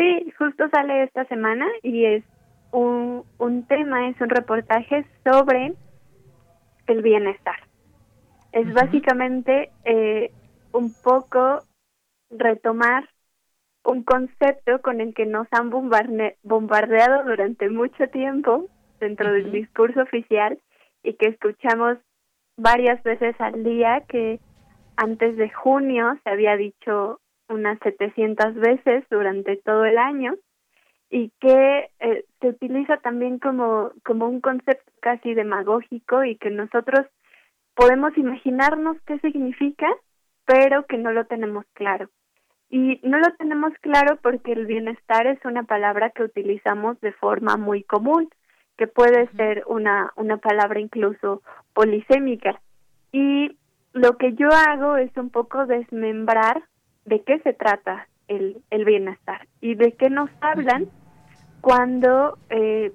Sí, justo sale esta semana y es un, un tema, es un reportaje sobre el bienestar. Es básicamente eh, un poco retomar un concepto con el que nos han bombardeado durante mucho tiempo dentro del discurso oficial y que escuchamos varias veces al día que antes de junio se había dicho unas 700 veces durante todo el año y que eh, se utiliza también como, como un concepto casi demagógico y que nosotros podemos imaginarnos qué significa, pero que no lo tenemos claro. Y no lo tenemos claro porque el bienestar es una palabra que utilizamos de forma muy común, que puede ser una, una palabra incluso polisémica. Y lo que yo hago es un poco desmembrar de qué se trata el, el bienestar y de qué nos hablan cuando eh,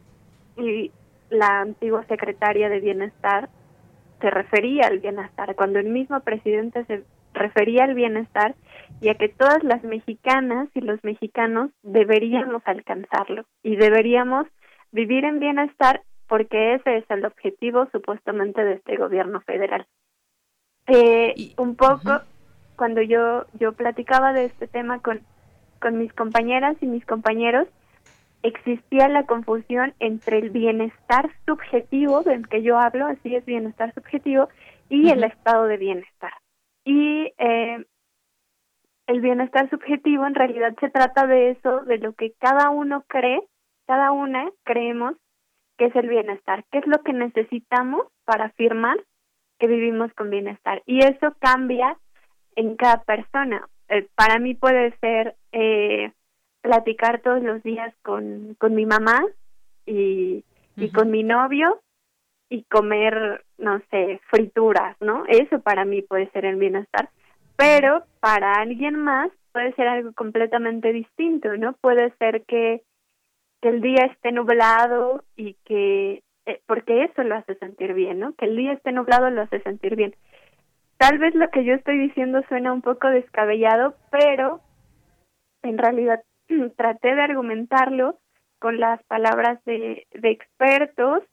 y la antigua secretaria de bienestar se refería al bienestar, cuando el mismo presidente se refería al bienestar y a que todas las mexicanas y los mexicanos deberíamos alcanzarlo y deberíamos vivir en bienestar porque ese es el objetivo supuestamente de este gobierno federal. Eh, un poco, cuando yo, yo platicaba de este tema con, con mis compañeras y mis compañeros, existía la confusión entre el bienestar subjetivo del que yo hablo, así es bienestar subjetivo, y el estado de bienestar. Y eh, el bienestar subjetivo en realidad se trata de eso, de lo que cada uno cree, cada una creemos que es el bienestar, qué es lo que necesitamos para afirmar que vivimos con bienestar. Y eso cambia en cada persona. Eh, para mí puede ser eh, platicar todos los días con, con mi mamá y, y con mi novio y comer, no sé, frituras, ¿no? Eso para mí puede ser el bienestar. Pero para alguien más puede ser algo completamente distinto, ¿no? Puede ser que, que el día esté nublado y que, eh, porque eso lo hace sentir bien, ¿no? Que el día esté nublado lo hace sentir bien. Tal vez lo que yo estoy diciendo suena un poco descabellado, pero en realidad traté de argumentarlo con las palabras de, de expertos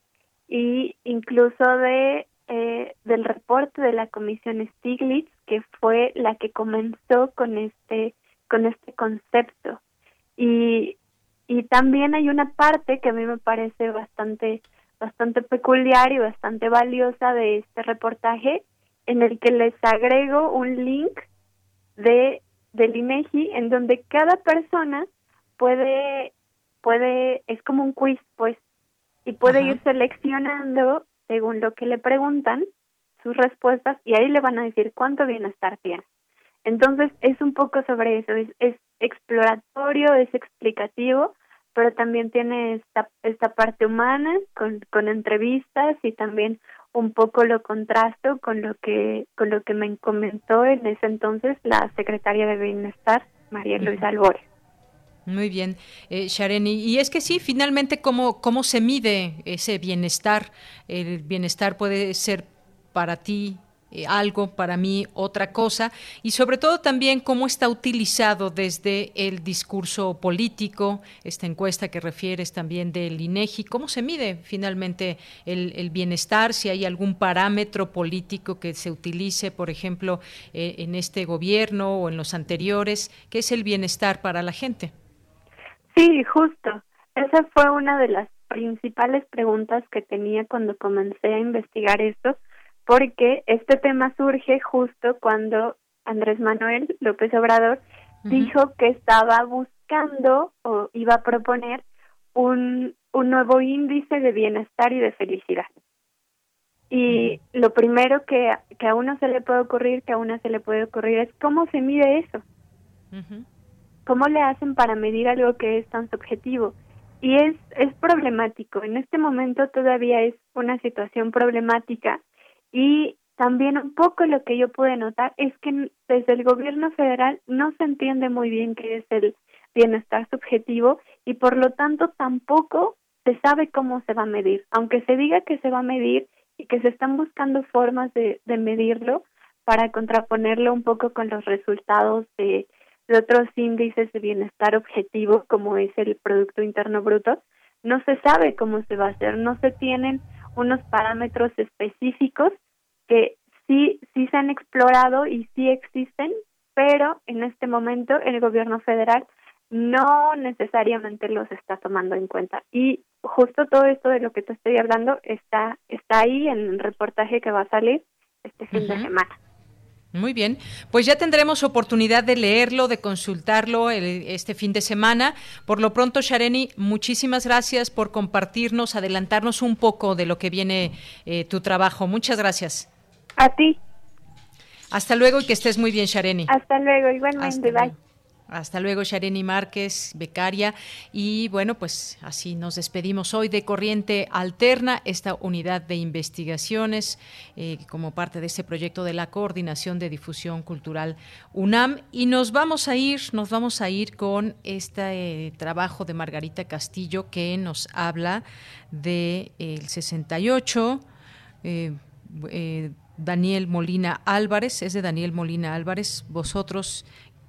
y incluso de eh, del reporte de la comisión Stiglitz que fue la que comenzó con este con este concepto. Y y también hay una parte que a mí me parece bastante bastante peculiar y bastante valiosa de este reportaje en el que les agrego un link de del INEGI en donde cada persona puede puede es como un quiz pues y puede ir seleccionando según lo que le preguntan sus respuestas y ahí le van a decir cuánto bienestar tiene. Entonces es un poco sobre eso, es, es exploratorio, es explicativo, pero también tiene esta, esta parte humana con, con entrevistas y también un poco lo contrasto con lo que con lo que me comentó en ese entonces la secretaria de Bienestar, María Luisa Albores. Muy bien, eh, Shareni. Y es que sí, finalmente, ¿cómo, ¿cómo se mide ese bienestar? El bienestar puede ser para ti eh, algo, para mí otra cosa, y sobre todo también cómo está utilizado desde el discurso político, esta encuesta que refieres también del INEGI, cómo se mide finalmente el, bienestar, si hay algún parámetro político que se utilice, por ejemplo, eh, en este gobierno o en los anteriores, ¿qué es el bienestar para la gente? Sí, justo. esa fue una de las principales preguntas que tenía cuando comencé a investigar esto, porque este tema surge justo cuando Andrés Manuel López Obrador dijo que estaba buscando o iba a proponer un, un nuevo índice de bienestar y de felicidad. Y lo primero que, que a uno se le puede ocurrir, que a una se le puede ocurrir es cómo se mide eso. ¿Cómo le hacen para medir algo que es tan subjetivo? Y es, es problemático. En este momento todavía es una situación problemática y también un poco lo que yo pude notar es que desde el gobierno federal no se entiende muy bien qué es el bienestar subjetivo y por lo tanto tampoco se sabe cómo se va a medir. Aunque se diga que se va a medir y que se están buscando formas de, de medirlo para contraponerlo un poco con los resultados de, de otros índices de bienestar objetivo como es el Producto Interno Bruto, no se sabe cómo se va a hacer, no se tienen unos parámetros específicos que sí, sí se han explorado y sí existen, pero en este momento el gobierno federal no necesariamente los está tomando en cuenta. Y justo todo esto de lo que te estoy hablando está, está ahí en el reportaje que va a salir este fin de semana. Muy bien, pues ya tendremos oportunidad de leerlo, de consultarlo este fin de semana. Por lo pronto, Shareni, muchísimas gracias por compartirnos, adelantarnos un poco de lo que viene eh, tu trabajo. Muchas gracias. A ti. Hasta luego y que estés muy bien, Shareni. Hasta luego, igualmente. bye. Hasta luego, Shareni Márquez, becaria. Y bueno, pues así nos despedimos hoy de Corriente Alterna, esta unidad de investigaciones eh, como parte de este proyecto de la Coordinación de Difusión Cultural UNAM. Y nos vamos a ir, nos vamos a ir con este eh, trabajo de Margarita Castillo que nos habla del de, 68. Eh, Daniel Molina Álvarez, es de Daniel Molina Álvarez, vosotros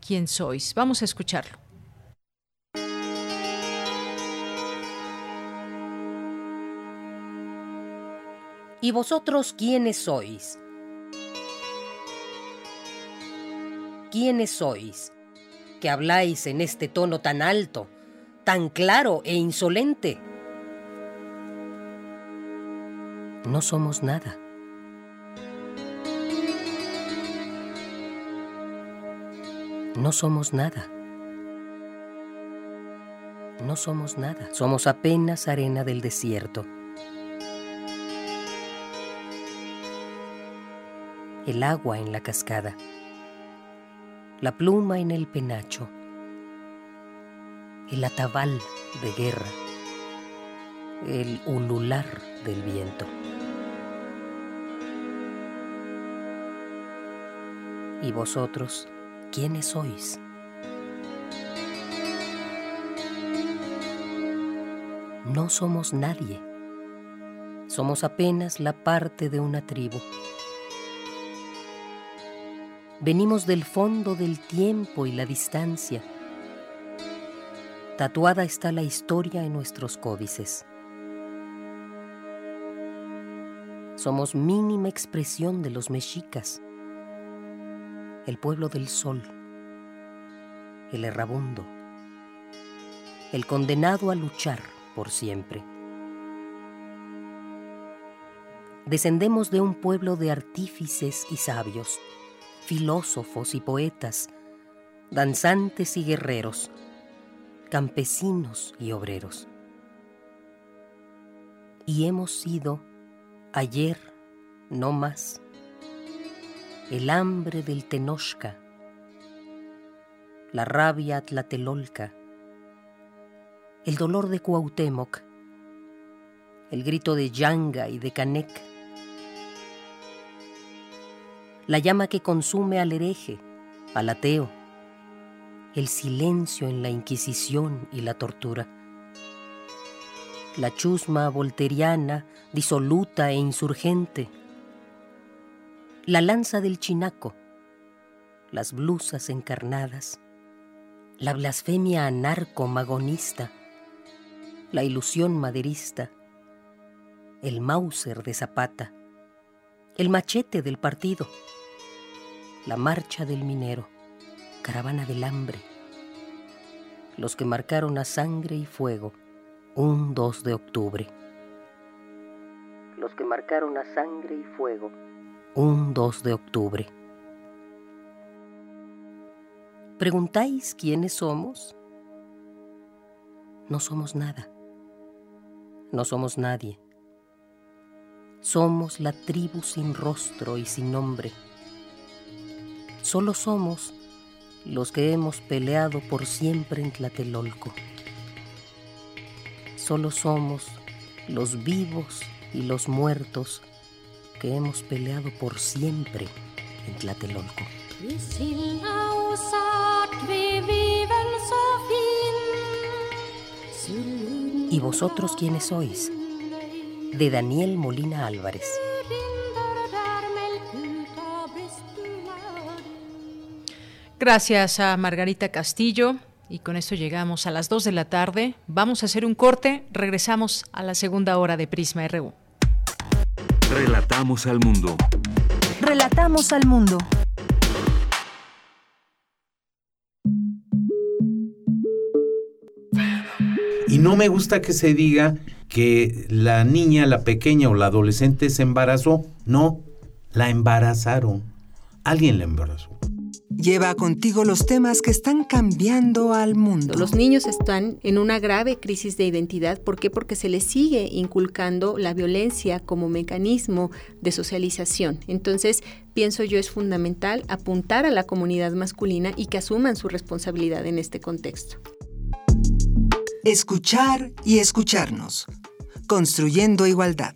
quién sois. Vamos a escucharlo. ¿Y vosotros quiénes sois? ¿Quiénes sois que habláis en este tono tan alto, tan claro e insolente? No somos nada. No somos nada. No somos nada. Somos apenas arena del desierto. El agua en la cascada. La pluma en el penacho. El atabal de guerra. El ulular del viento. Y vosotros, quiénes sois. No somos nadie. Somos apenas la parte de una tribu. Venimos del fondo del tiempo y la distancia. Tatuada está la historia en nuestros códices. Somos mínima expresión de los mexicas el pueblo del sol, el errabundo, el condenado a luchar por siempre. Descendemos de un pueblo de artífices y sabios, filósofos y poetas, danzantes y guerreros, campesinos y obreros. Y hemos sido ayer, no más, el hambre del Tenochca, la rabia tlatelolca, el dolor de Cuauhtémoc, el grito de Yanga y de Canec, la llama que consume al hereje, al ateo, el silencio en la Inquisición y la tortura, la chusma volteriana, disoluta e insurgente, la lanza del chinaco, las blusas encarnadas, la blasfemia anarco-magonista, la ilusión maderista, el Mauser de Zapata, el machete del partido, la marcha del minero, caravana del hambre, los que marcaron a sangre y fuego un 2 de octubre. Los que marcaron a sangre y fuego, un 2 de octubre. ¿Preguntáis quiénes somos? No somos nada. No somos nadie. Somos la tribu sin rostro y sin nombre. Solo somos los que hemos peleado por siempre en Tlatelolco. Solo somos los vivos y los muertos que hemos peleado por siempre en Tlatelolco. ¿Y vosotros quiénes sois? De Daniel Molina Álvarez. Gracias a Margarita Castillo. Y con esto llegamos a las 2 de la tarde. Vamos a hacer un corte. Regresamos a la segunda hora de Prisma RU. Relatamos al mundo. Relatamos al mundo. Y no me gusta que se diga que la niña, la pequeña o la adolescente se embarazó. No, la embarazaron. Alguien la embarazó. Lleva contigo los temas que están cambiando al mundo. Los niños están en una grave crisis de identidad. ¿Por qué? Porque se les sigue inculcando la violencia como mecanismo de socialización. Entonces, pienso yo es fundamental apuntar a la comunidad masculina y que asuman su responsabilidad en este contexto. Escuchar y escucharnos. Construyendo igualdad.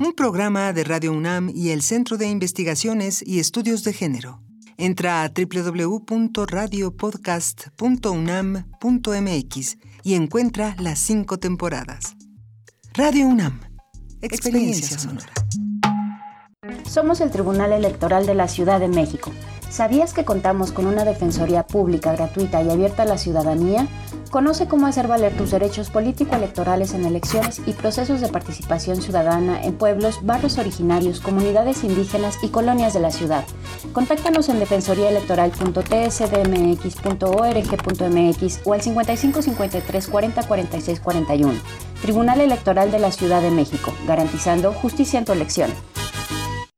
Un programa de Radio UNAM y el Centro de Investigaciones y Estudios de Género. Entra a www.radiopodcast.unam.mx y encuentra las cinco temporadas. Radio UNAM. Experiencia sonora. Somos el Tribunal Electoral de la Ciudad de México. ¿Sabías que contamos con una defensoría pública, gratuita y abierta a la ciudadanía? Conoce cómo hacer valer tus derechos político-electorales en elecciones y procesos de participación ciudadana en pueblos, barrios originarios, comunidades indígenas y colonias de la ciudad. Contáctanos en defensoriaelectoral.tsdmx.org.mx o al 55 53 40 46 41. Tribunal Electoral de la Ciudad de México, garantizando justicia en tu elección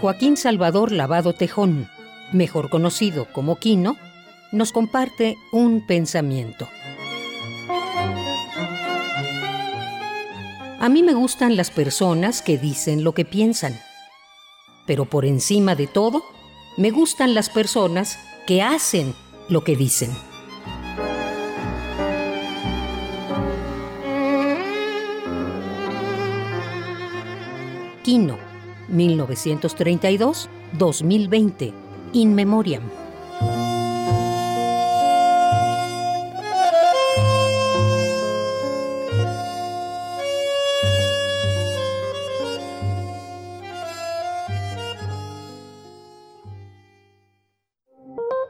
Joaquín Salvador Lavado Tejón, mejor conocido como Quino, nos comparte un pensamiento. A mí me gustan las personas que dicen lo que piensan, pero por encima de todo, me gustan las personas que hacen lo que dicen. Quino 1932-2020, In Memoriam.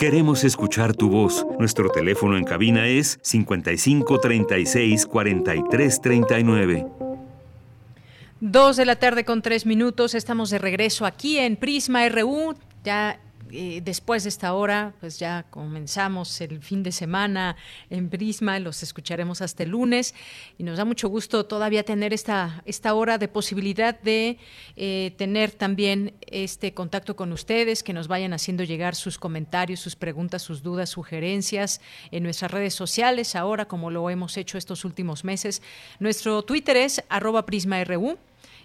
Queremos escuchar tu voz. Nuestro teléfono en cabina es 55 36 43 39. Dos de la tarde con tres minutos, estamos de regreso aquí en Prisma RU. Ya eh, después de esta hora, pues ya comenzamos el fin de semana en Prisma, los escucharemos hasta el lunes y nos da mucho gusto todavía tener esta, esta hora de posibilidad de eh, tener también este contacto con ustedes, que nos vayan haciendo llegar sus comentarios, sus preguntas, sus dudas, sugerencias en nuestras redes sociales, ahora como lo hemos hecho estos últimos meses. Nuestro Twitter es arroba PrismaRU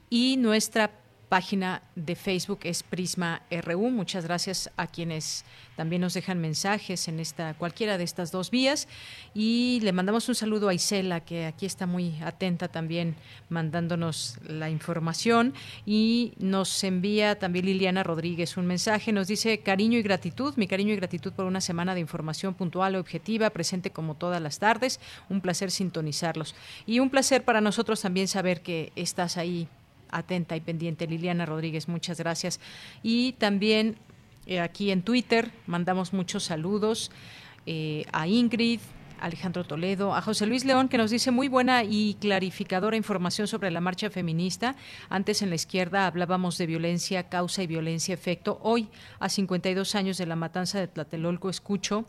y nuestra página de Facebook es Prisma RU. Muchas gracias a quienes también nos dejan mensajes en esta cualquiera de estas dos vías. Y le mandamos un saludo a Isela que aquí está muy atenta también mandándonos la información. Y nos envía también Liliana Rodríguez un mensaje, nos dice cariño y gratitud, mi cariño y gratitud por una semana de información puntual, objetiva, presente como todas las tardes, un placer sintonizarlos. Y un placer para nosotros también saber que estás ahí atenta y pendiente. Liliana Rodríguez, muchas gracias. Y también eh, aquí en Twitter mandamos muchos saludos eh, a Ingrid, Alejandro Toledo, a José Luis León, que nos dice muy buena y clarificadora información sobre la marcha feminista. Antes en la izquierda hablábamos de violencia, causa y violencia, efecto. Hoy, a 52 años de la matanza de Tlatelolco, escucho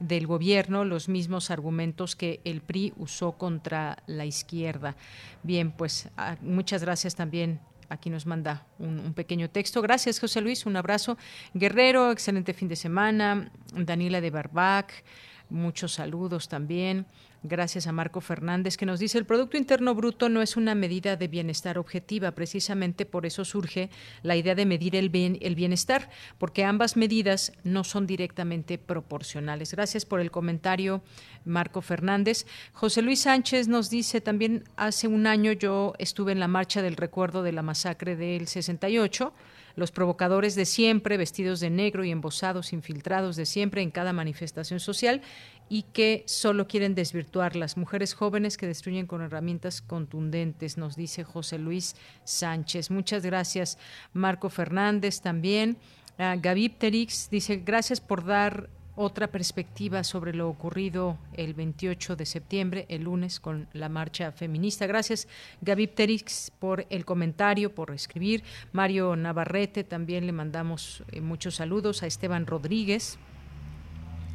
del gobierno los mismos argumentos que el PRI usó contra la izquierda. Bien, pues ah, muchas gracias también. Aquí nos manda un, pequeño texto. Gracias, José Luis. Un abrazo. Guerrero, excelente fin de semana. Daniela de Barbac, muchos saludos también. Gracias a Marco Fernández que nos dice el Producto Interno Bruto no es una medida de bienestar objetiva, precisamente por eso surge la idea de medir el, bien, el bienestar, porque ambas medidas no son directamente proporcionales. Gracias por el comentario, Marco Fernández. José Luis Sánchez nos dice también hace un año yo estuve en la marcha del recuerdo de la masacre del 68 los provocadores de siempre, vestidos de negro y embosados, infiltrados de siempre en cada manifestación social y que solo quieren desvirtuar las mujeres jóvenes que destruyen con herramientas contundentes, nos dice José Luis Sánchez. Muchas gracias, Marco Fernández también. Uh, Terix dice, gracias por dar otra perspectiva sobre lo ocurrido el 28 de septiembre, el lunes, con la marcha feminista. Gracias, Gaby Terix, por el comentario, por escribir. Mario Navarrete, también le mandamos eh, muchos saludos. A Esteban Rodríguez,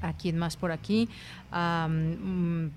a quien más por aquí. Mm,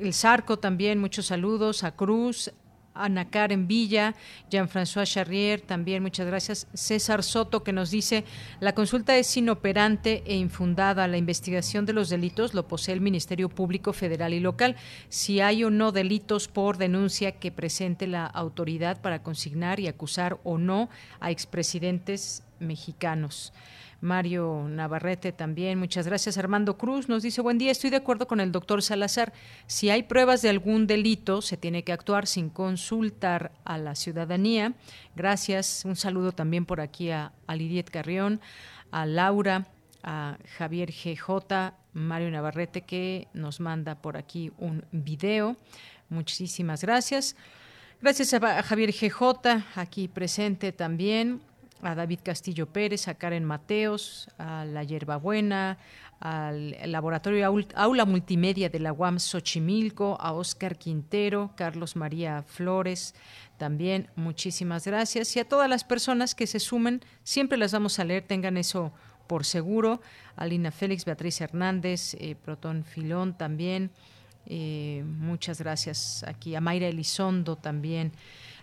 el Zarco también, muchos saludos. A Cruz, Ana Karen Villa, Jean-François Charrier, también muchas gracias. César Soto, que nos dice, la consulta es inoperante e infundada. La investigación de los delitos lo posee el Ministerio Público Federal y Local. Si hay o no delitos por denuncia que presente la autoridad para consignar y acusar o no a expresidentes mexicanos. Mario Navarrete también, muchas gracias. Armando Cruz nos dice, buen día, estoy de acuerdo con el doctor Salazar. Si hay pruebas de algún delito, se tiene que actuar sin consultar a la ciudadanía. Gracias. Un saludo también por aquí a, Lidiet Carrión, a Laura, a Javier GJ, Mario Navarrete, que nos manda por aquí un video. Muchísimas gracias. Gracias a Javier GJ, aquí presente también a David Castillo Pérez, a Karen Mateos, a La Yerbabuena, al Laboratorio Aula Multimedia de la UAM Xochimilco, a Oscar Quintero, Carlos María Flores, también muchísimas gracias. Y a todas las personas que se sumen, siempre las vamos a leer, tengan eso por seguro. A Lina Félix, Beatriz Hernández, eh, Protón Filón también. Eh, muchas gracias aquí. A Mayra Elizondo también.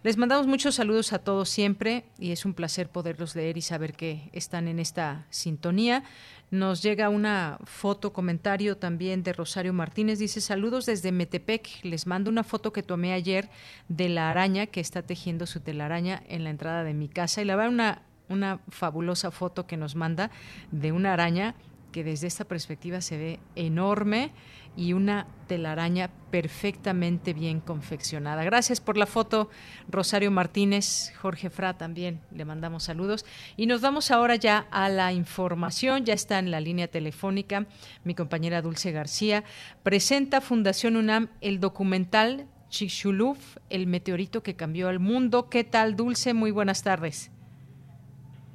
Les mandamos muchos saludos a todos siempre y es un placer poderlos leer y saber que están en esta sintonía. Nos llega una foto, comentario también de Rosario Martínez. Dice, saludos desde Metepec. Les mando una foto que tomé ayer de la araña que está tejiendo su telaraña en la entrada de mi casa. Y la va una, una fabulosa foto que nos manda de una araña que desde esta perspectiva se ve enorme y una telaraña perfectamente bien confeccionada. Gracias por la foto, Rosario Martínez, Jorge Fra también le mandamos saludos. Y nos vamos ahora ya a la información, ya está en la línea telefónica mi compañera Dulce García. Presenta Fundación UNAM el documental Chicxulub, el meteorito que cambió al mundo. ¿Qué tal, Dulce? Muy buenas tardes.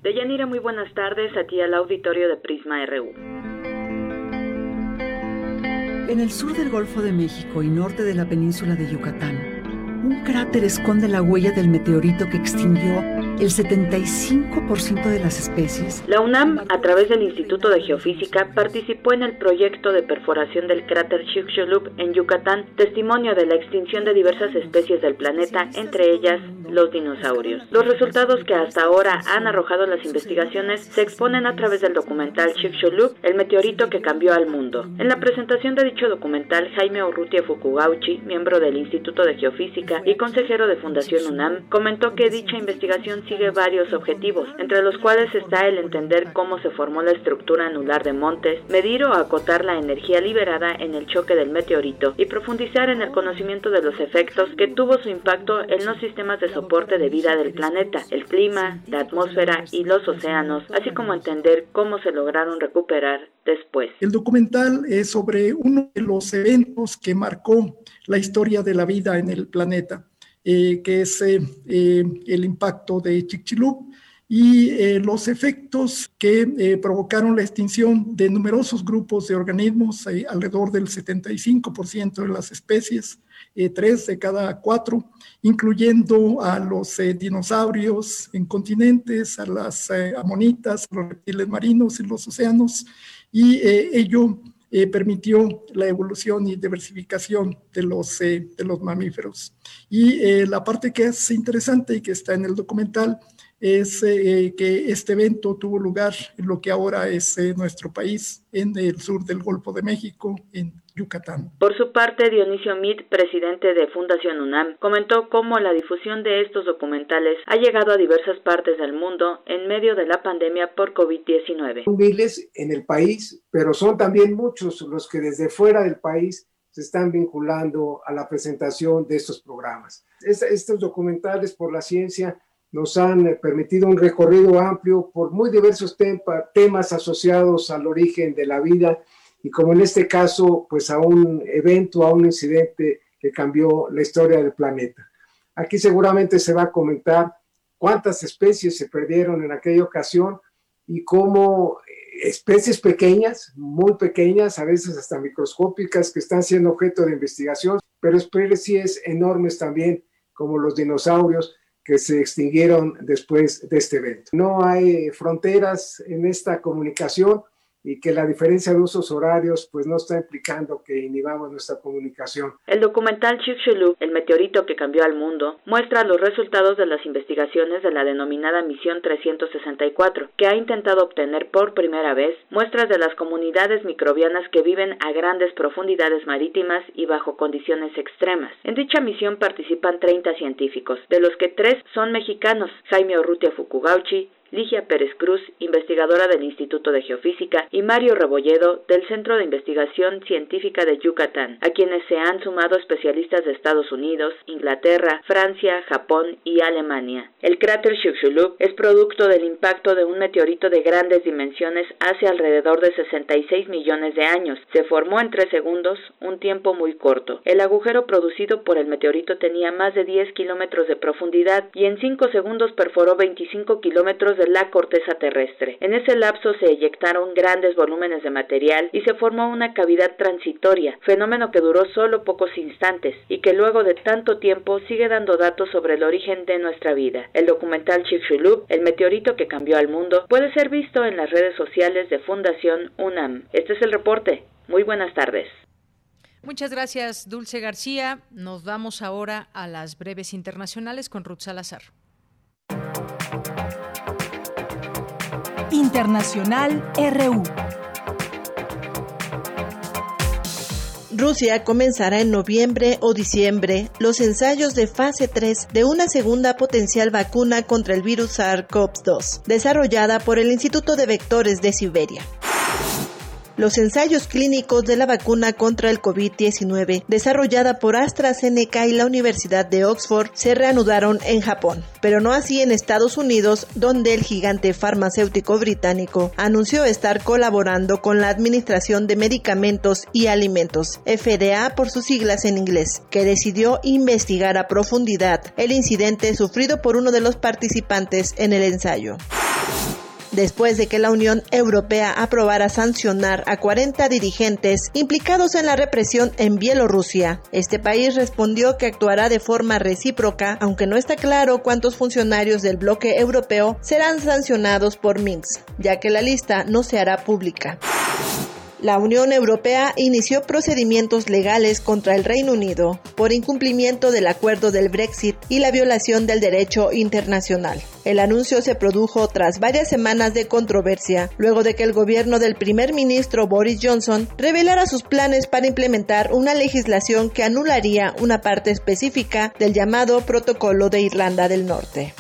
Deyanira, muy buenas tardes a ti al auditorio de Prisma RU. En el sur del Golfo de México y norte de la península de Yucatán, un cráter esconde la huella del meteorito que extinguió el 75% de las especies. La UNAM, a través del Instituto de Geofísica, participó en el proyecto de perforación del cráter Chicxulub en Yucatán, testimonio de la extinción de diversas especies del planeta, entre ellas los dinosaurios. Los resultados que hasta ahora han arrojado las investigaciones se exponen a través del documental Chicxulub, el meteorito que cambió al mundo. En la presentación de dicho documental, Jaime Urrutia Fukugauchi, miembro del Instituto de Geofísica y consejero de Fundación UNAM, comentó que dicha investigación persigue varios objetivos, entre los cuales está el entender cómo se formó la estructura anular de montes, medir o acotar la energía liberada en el choque del meteorito y profundizar en el conocimiento de los efectos que tuvo su impacto en los sistemas de soporte de vida del planeta, el clima, la atmósfera y los océanos, así como entender cómo se lograron recuperar después. El documental es sobre uno de los eventos que marcó la historia de la vida en el planeta, eh, que es eh, eh, el impacto de Chicxulub y los efectos que provocaron la extinción de numerosos grupos de organismos, alrededor del 75% de las especies, tres de cada cuatro, incluyendo a los dinosaurios en continentes, a las amonitas, los reptiles marinos en los océanos, y ello eh, permitió la evolución y diversificación de los, eh, de los mamíferos. Y eh, la parte que es interesante y que está en el documental es que este evento tuvo lugar en lo que ahora es nuestro país, en el sur del Golfo de México, en Yucatán. Por su parte, Dionisio Mit, presidente de Fundación UNAM, comentó cómo la difusión de estos documentales ha llegado a diversas partes del mundo en medio de la pandemia por COVID-19. Miles en el país, pero son también muchos los que desde fuera del país se están vinculando a la presentación de estos programas. estos documentales por la ciencia nos han permitido un recorrido amplio por muy diversos temas asociados al origen de la vida y como en este caso, pues a un evento, a un incidente que cambió la historia del planeta. Aquí seguramente se va a comentar cuántas especies se perdieron en aquella ocasión y cómo especies pequeñas, muy pequeñas, a veces hasta microscópicas, que están siendo objeto de investigación, pero especies enormes también, como los dinosaurios, que se extinguieron después de este evento. No hay fronteras en esta comunicación, y que la diferencia de usos horarios pues no está implicando que inhibamos nuestra comunicación. El documental Chicxulub, el meteorito que cambió al mundo, muestra los resultados de las investigaciones de la denominada Misión 364, que ha intentado obtener por primera vez muestras de las comunidades microbianas que viven a grandes profundidades marítimas y bajo condiciones extremas. En dicha misión participan 30 científicos, de los que tres son mexicanos, Jaime Urrutia Fukugauchi, Ligia Pérez Cruz, investigadora del Instituto de Geofísica, y Mario Rebolledo, del Centro de Investigación Científica de Yucatán, a quienes se han sumado especialistas de Estados Unidos, Inglaterra, Francia, Japón y Alemania. El cráter Chicxulub es producto del impacto de un meteorito de grandes dimensiones hace alrededor de 66 millones de años. Se formó en tres segundos, un tiempo muy corto. El agujero producido por el meteorito tenía más de 10 kilómetros de profundidad y en 5 segundos perforó 25 kilómetros la corteza terrestre. En ese lapso se eyectaron grandes volúmenes de material y se formó una cavidad transitoria, fenómeno que duró solo pocos instantes y que luego de tanto tiempo sigue dando datos sobre el origen de nuestra vida. El documental Chicxulub, el meteorito que cambió al mundo, puede ser visto en las redes sociales de Fundación UNAM. Este es el reporte. Muy buenas tardes. Muchas gracias, Dulce García. Nos vamos ahora a las breves internacionales con Ruth Salazar. Internacional RU. Rusia comenzará en noviembre o diciembre los ensayos de fase 3 de una segunda potencial vacuna contra el virus SARS-CoV-2, desarrollada por el Instituto de Vectores de Siberia. Los ensayos clínicos de la vacuna contra el COVID-19 desarrollada por AstraZeneca y la Universidad de Oxford se reanudaron en Japón, pero no así en Estados Unidos, donde el gigante farmacéutico británico anunció estar colaborando con la Administración de Medicamentos y Alimentos, FDA por sus siglas en inglés, que decidió investigar a profundidad el incidente sufrido por uno de los participantes en el ensayo después de que la Unión Europea aprobara sancionar a 40 dirigentes implicados en la represión en Bielorrusia. Este país respondió que actuará de forma recíproca, aunque no está claro cuántos funcionarios del bloque europeo serán sancionados por Minsk, ya que la lista no se hará pública. La Unión Europea inició procedimientos legales contra el Reino Unido por incumplimiento del acuerdo del Brexit y la violación del derecho internacional. El anuncio se produjo tras varias semanas de controversia, luego de que el gobierno del primer ministro Boris Johnson revelara sus planes para implementar una legislación que anularía una parte específica del llamado Protocolo de Irlanda del Norte.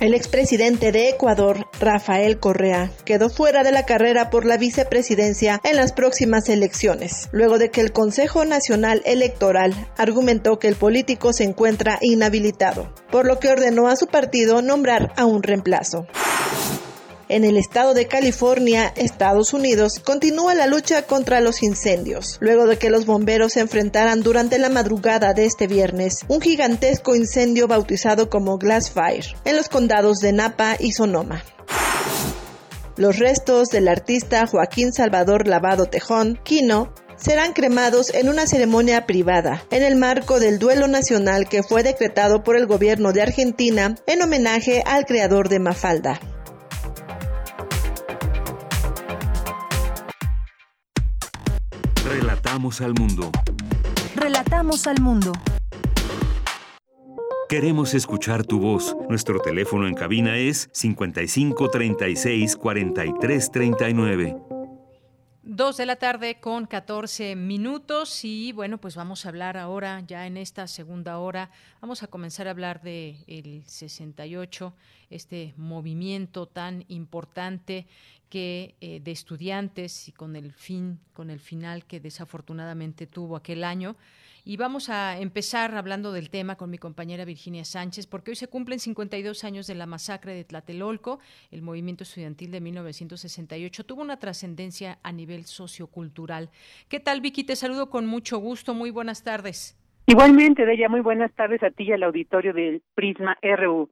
El expresidente de Ecuador, Rafael Correa, quedó fuera de la carrera por la vicepresidencia en las próximas elecciones, luego de que el Consejo Nacional Electoral argumentó que el político se encuentra inhabilitado, por lo que ordenó a su partido nombrar a un reemplazo. En el estado de California, Estados Unidos, continúa la lucha contra los incendios, luego de que los bomberos se enfrentaran durante la madrugada de este viernes un gigantesco incendio bautizado como Glass Fire en los condados de Napa y Sonoma. Los restos del artista Joaquín Salvador Lavado Tejón, Quino, serán cremados en una ceremonia privada, en el marco del duelo nacional que fue decretado por el gobierno de Argentina en homenaje al creador de Mafalda. Relatamos al mundo. Relatamos al mundo. Queremos escuchar tu voz. Nuestro teléfono en cabina es 55 36 43 39. Dos de la tarde con 14 minutos y bueno, pues vamos a hablar ahora, ya en esta segunda hora, vamos a comenzar a hablar de el 68, este movimiento tan importante que eh, de estudiantes y con el fin, con el final que desafortunadamente tuvo aquel año. Y vamos a empezar hablando del tema con mi compañera Virginia Sánchez, porque hoy se cumplen 52 años de la masacre de Tlatelolco. El movimiento estudiantil de 1968 tuvo una trascendencia a nivel sociocultural. ¿Qué tal, Vicky? Te saludo con mucho gusto. Muy buenas tardes. Igualmente, Deya, muy buenas tardes a ti y al auditorio del Prisma RU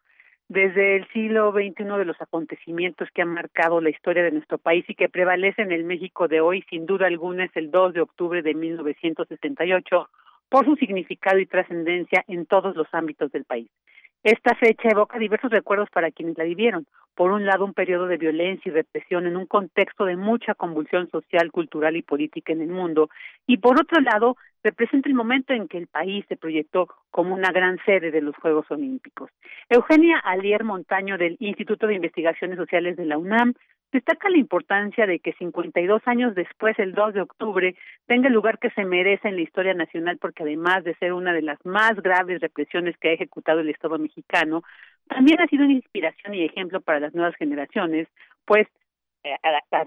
desde el siglo XXI de los acontecimientos que han marcado la historia de nuestro país y que prevalece en el México de hoy, sin duda alguna, es el 2 de octubre de 1968 por su significado y trascendencia en todos los ámbitos del país. Esta fecha evoca diversos recuerdos para quienes la vivieron. Por un lado, un periodo de violencia y represión en un contexto de mucha convulsión social, cultural y política en el mundo. Y por otro lado, representa el momento en que el país se proyectó como una gran sede de los Juegos Olímpicos. Eugenia Alier Montaño del Instituto de Investigaciones Sociales de la UNAM destaca la importancia de que 52 años después, el 2 de octubre, tenga el lugar que se merece en la historia nacional porque además de ser una de las más graves represiones que ha ejecutado el Estado mexicano, también ha sido una inspiración y ejemplo para las nuevas generaciones, pues eh,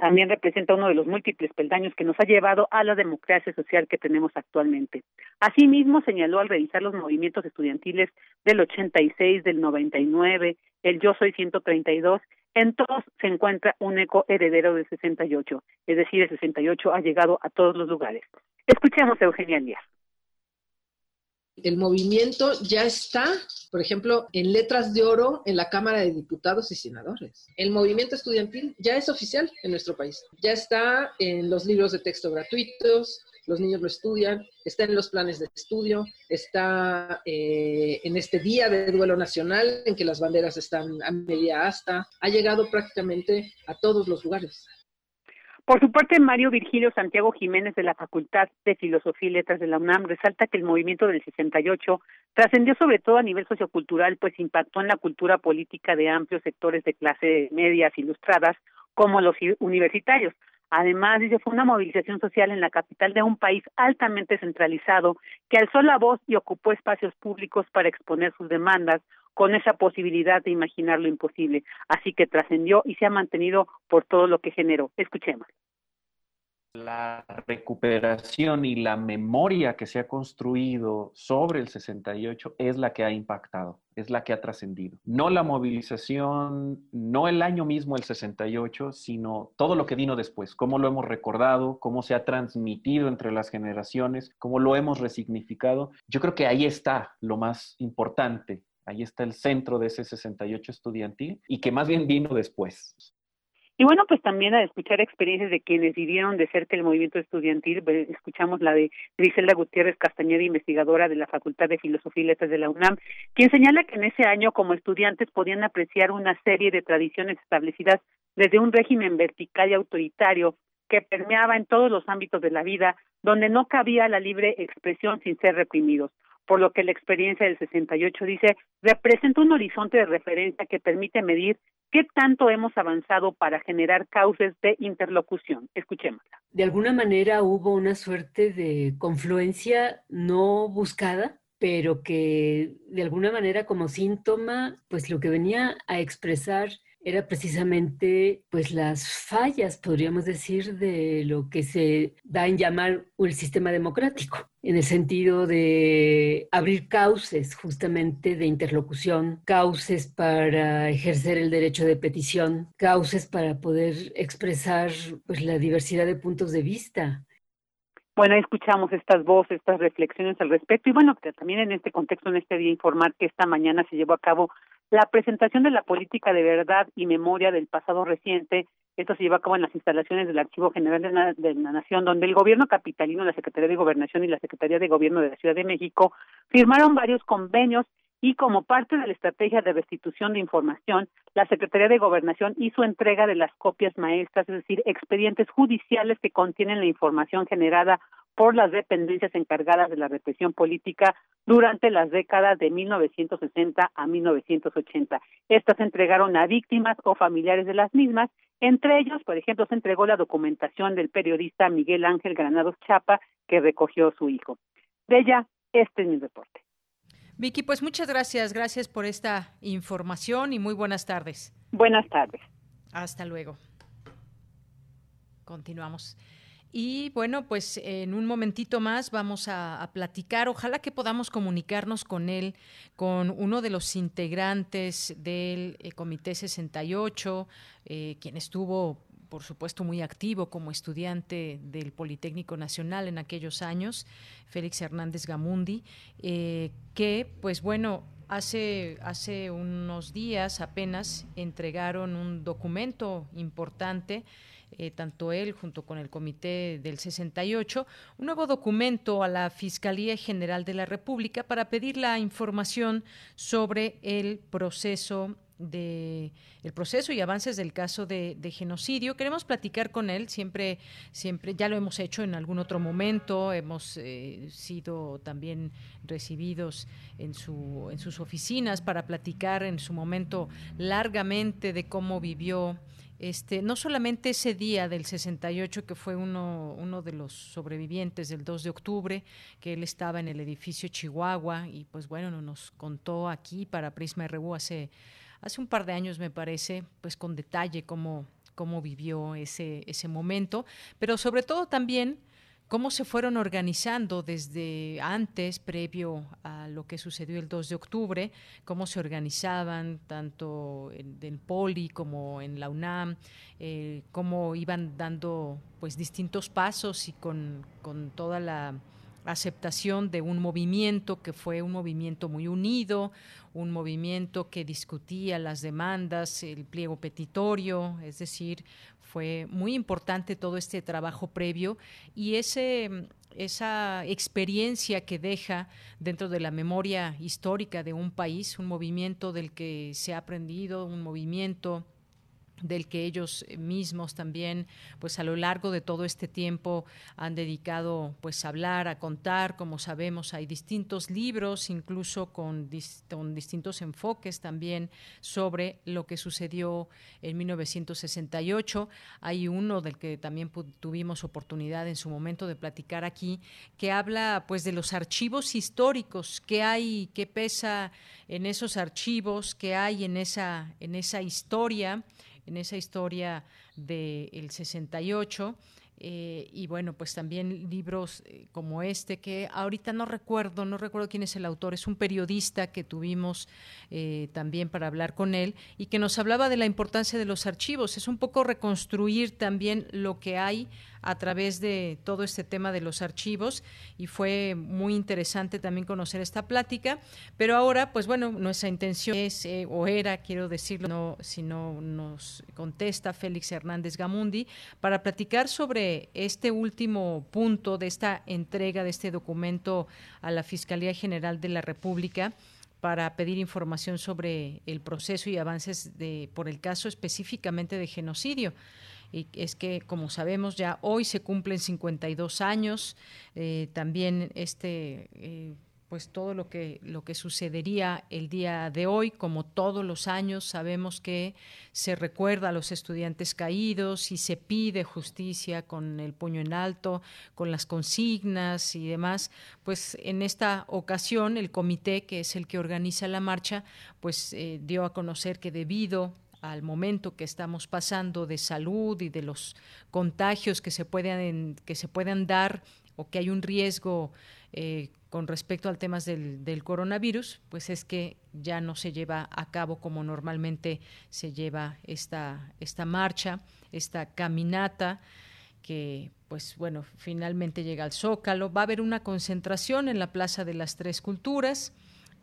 también representa uno de los múltiples peldaños que nos ha llevado a la democracia social que tenemos actualmente. Asimismo, señaló al revisar los movimientos estudiantiles del 86, del 99, el Yo Soy 132, en todos se encuentra un eco heredero del 68, es decir, el 68 ha llegado a todos los lugares. Escuchemos a Eugenia Díaz el movimiento ya está, por ejemplo, en letras de oro en la Cámara de Diputados y Senadores. El movimiento estudiantil ya es oficial en nuestro país. Ya está en los libros de texto gratuitos, los niños lo estudian, está en los planes de estudio, está eh, en este día de duelo nacional en que las banderas están a media asta, ha llegado prácticamente a todos los lugares. Por su parte, Mario Virgilio Santiago Jiménez de la Facultad de Filosofía y Letras de la UNAM resalta que el movimiento del 68 trascendió sobre todo a nivel sociocultural, pues impactó en la cultura política de amplios sectores de clase medias ilustradas, como los universitarios. Además, dice, fue una movilización social en la capital de un país altamente centralizado que alzó la voz y ocupó espacios públicos para exponer sus demandas con esa posibilidad de imaginar lo imposible. Así que trascendió y se ha mantenido por todo lo que generó. Escuchemos. La recuperación y la memoria que se ha construido sobre el 68 es la que ha impactado, es la que ha trascendido. No la movilización, no el año mismo, el 68, sino todo lo que vino después, cómo lo hemos recordado, cómo se ha transmitido entre las generaciones, cómo lo hemos resignificado. Yo creo que ahí está lo más importante Ahí está el centro de ese 68 estudiantil y que más bien vino después. Y bueno, pues también a escuchar experiencias de quienes vivieron de cerca el movimiento estudiantil, escuchamos la de Griselda Gutiérrez Castañeda, investigadora de la Facultad de Filosofía y Letras de la UNAM, quien señala que en ese año como estudiantes podían apreciar una serie de tradiciones establecidas desde un régimen vertical y autoritario que permeaba en todos los ámbitos de la vida, donde no cabía la libre expresión sin ser reprimidos por lo que la experiencia del 68 dice, representa un horizonte de referencia que permite medir qué tanto hemos avanzado para generar cauces de interlocución. Escuchémosla. De alguna manera hubo una suerte de confluencia no buscada pero que de alguna manera como síntoma, pues lo que venía a expresar era precisamente pues las fallas, podríamos decir, de lo que se da en llamar el sistema democrático, en el sentido de abrir cauces justamente de interlocución, cauces para ejercer el derecho de petición, cauces para poder expresar pues la diversidad de puntos de vista, bueno, escuchamos estas voces, estas reflexiones al respecto. Y bueno, también en este contexto, en este día, informar que esta mañana se llevó a cabo la presentación de la política de verdad y memoria del pasado reciente. Esto se llevó a cabo en las instalaciones del Archivo General de la, de la Nación, donde el gobierno capitalino, la Secretaría de Gobernación y la Secretaría de Gobierno de la Ciudad de México firmaron varios convenios y como parte de la estrategia de restitución de información, la Secretaría de Gobernación hizo entrega de las copias maestras, es decir, expedientes judiciales que contienen la información generada por las dependencias encargadas de la represión política durante las décadas de 1960 a 1980. Estas se entregaron a víctimas o familiares de las mismas. Entre ellos, por ejemplo, se entregó la documentación del periodista Miguel Ángel Granados Chapa, que recogió su hijo. De ella, este es mi reporte. Vicky, pues muchas gracias, gracias por esta información y muy buenas tardes. Buenas tardes. Hasta luego. Continuamos. Y bueno, pues en un momentito más vamos a, platicar. Ojalá que podamos comunicarnos con él, con uno de los integrantes del eh, Comité 68, eh, quien estuvo por supuesto, muy activo como estudiante del Politécnico Nacional en aquellos años, Félix Hernández Gamundi, eh, que, pues bueno, hace, hace unos días apenas entregaron un documento importante. Eh, tanto él junto con el Comité del 68, un nuevo documento a la Fiscalía General de la República para pedir la información sobre el proceso de el proceso y avances del caso de, genocidio. Queremos platicar con él, siempre, siempre, ya lo hemos hecho en algún otro momento, hemos eh, sido también recibidos en, su, en sus oficinas para platicar en su momento largamente de cómo vivió este, no solamente ese día del 68, que fue uno, uno de los sobrevivientes del 2 de octubre, que él estaba en el edificio Chihuahua y pues bueno, nos contó aquí para Prisma RU hace hace un par de años, me parece, pues con detalle cómo, cómo vivió ese, ese momento, pero sobre todo también cómo se fueron organizando desde antes, previo a lo que sucedió el 2 de octubre, cómo se organizaban tanto en, Poli como en la UNAM, eh, cómo iban dando pues distintos pasos y con, con toda la aceptación de un movimiento que fue un movimiento muy unido, un movimiento que discutía las demandas, el pliego petitorio, es decir, fue muy importante todo este trabajo previo y ese esa experiencia que deja dentro de la memoria histórica de un país, un movimiento del que se ha aprendido, un movimiento del que ellos mismos también pues a lo largo de todo este tiempo han dedicado pues a hablar a contar. Como sabemos hay distintos libros incluso con, distintos enfoques también sobre lo que sucedió en 1968 hay uno del que también tuvimos oportunidad en su momento de platicar aquí que habla pues de los archivos históricos. Que hay qué pesa en esos archivos que hay en esa en esa historia en esa historia del 68. Eh, y bueno, pues también libros eh, como este, que ahorita no recuerdo, no recuerdo quién es el autor, es un periodista que tuvimos eh, también para hablar con él y que nos hablaba de la importancia de los archivos. Es un poco reconstruir también lo que hay a través de todo este tema de los archivos y fue muy interesante también conocer esta plática. Pero ahora, pues bueno, nuestra intención es, eh, o era, quiero decirlo, no, si no nos contesta Félix Hernández Gamundi, para platicar sobre este último punto de esta entrega de este documento a la Fiscalía General de la República para pedir información sobre el proceso y avances de, por el caso específicamente de genocidio y es que, como sabemos, ya hoy se cumplen 52 años. Eh, también este, eh, pues todo lo que lo que sucedería el día de hoy como todos los años sabemos que se recuerda a los estudiantes caídos y se pide justicia con el puño en alto con las consignas y demás pues en esta ocasión el comité que es el que organiza la marcha pues eh, dio a conocer que debido al momento que estamos pasando de salud y de los contagios que se puedan que se dar o que hay un riesgo eh, con respecto al tema del, del, coronavirus, pues es que ya no se lleva a cabo como normalmente se lleva esta, esta marcha, esta caminata que pues bueno, finalmente llega al Zócalo. Va a haber una concentración en la Plaza de las Tres Culturas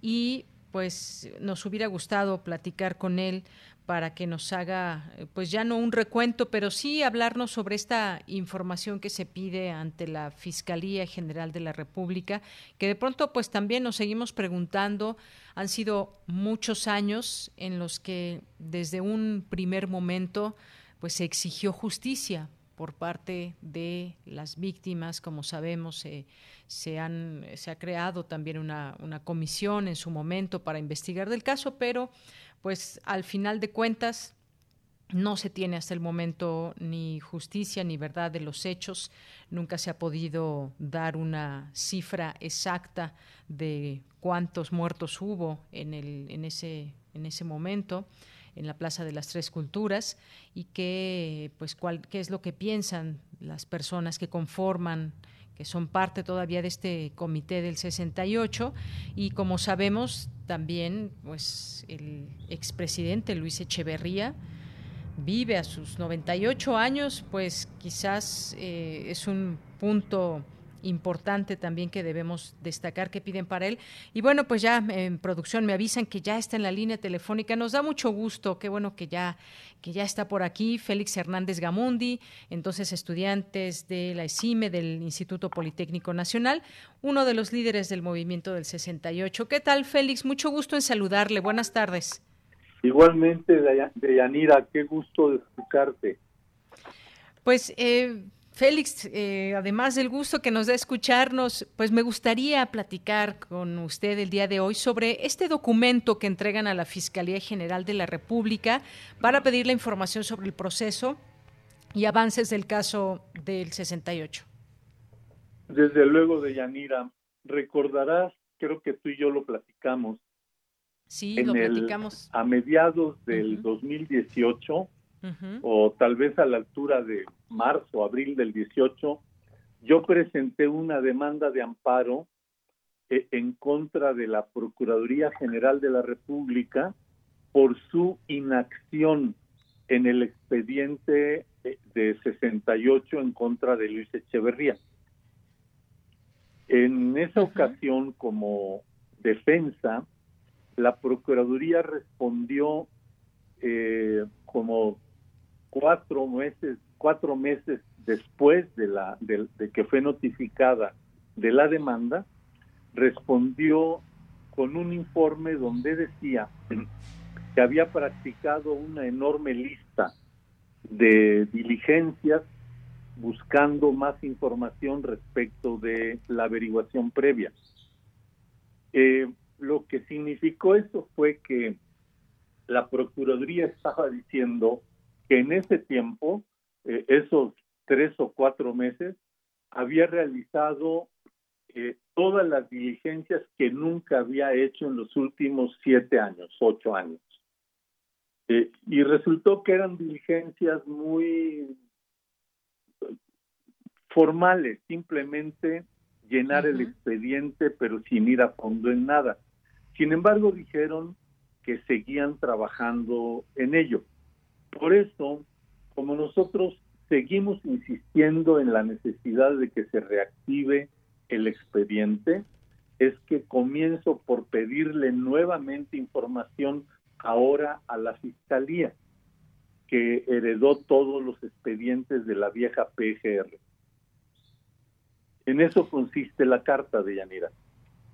y pues nos hubiera gustado platicar con él para que nos haga, eh, pues ya no un recuento, pero sí hablarnos sobre esta información que se pide ante la Fiscalía General de la República, que de pronto pues también nos seguimos preguntando, han sido muchos años en los que desde un primer momento pues se exigió justicia por parte de las víctimas, como sabemos, se, han, se ha creado también una, una comisión en su momento para investigar del caso, pero pues al final de cuentas no se tiene hasta el momento ni justicia ni verdad de los hechos. Nunca se ha podido dar una cifra exacta de cuántos muertos hubo en, el, en, ese, en ese momento en la Plaza de las Tres Culturas y qué, pues, cuál, qué es lo que piensan las personas que conforman que son parte todavía de este comité del 68 y como sabemos también pues el expresidente Luis Echeverría vive a sus 98 años pues quizás eh, es un punto importante también que debemos destacar que piden para él. Y bueno, pues ya en producción me avisan que ya está en la línea telefónica. Nos da mucho gusto, qué bueno que ya, que ya está por aquí Félix Hernández Gamundi, entonces estudiantes de la ESIME, del Instituto Politécnico Nacional, uno de los líderes del movimiento del 68. ¿Qué tal, Félix? Mucho gusto en saludarle. Buenas tardes. Igualmente, Deyanira, qué gusto de escucharte. Pues eh, Félix, eh, además del gusto que nos da escucharnos, pues me gustaría platicar con usted el día de hoy sobre este documento que entregan a la Fiscalía General de la República para pedir la información sobre el proceso y avances del caso del 68. Desde luego, de Yanira, recordarás, creo que tú y yo lo platicamos. Sí, lo platicamos. a mediados del 2018 o tal vez a la altura de marzo, abril del 18, yo presenté una demanda de amparo eh, en contra de la Procuraduría General de la República por su inacción en el expediente eh, de 68 en contra de Luis Echeverría. En esa ocasión, como defensa, la Procuraduría respondió eh, como cuatro meses, cuatro meses después de, la, de, que fue notificada de la demanda, respondió con un informe donde decía que había practicado una enorme lista de diligencias buscando más información respecto de la averiguación previa. Eh, lo que significó eso fue que la Procuraduría estaba diciendo que en ese tiempo, eh, esos tres o cuatro meses, había realizado eh, todas las diligencias que nunca había hecho en los últimos siete años, ocho años. Eh, y resultó que eran diligencias muy formales, simplemente llenar el expediente, pero sin ir a fondo en nada. Sin embargo, dijeron que seguían trabajando en ello. Por eso, como nosotros seguimos insistiendo en la necesidad de que se reactive el expediente, es que comienzo por pedirle nuevamente información ahora a la Fiscalía, que heredó todos los expedientes de la vieja PGR. En eso consiste la carta de Yanira.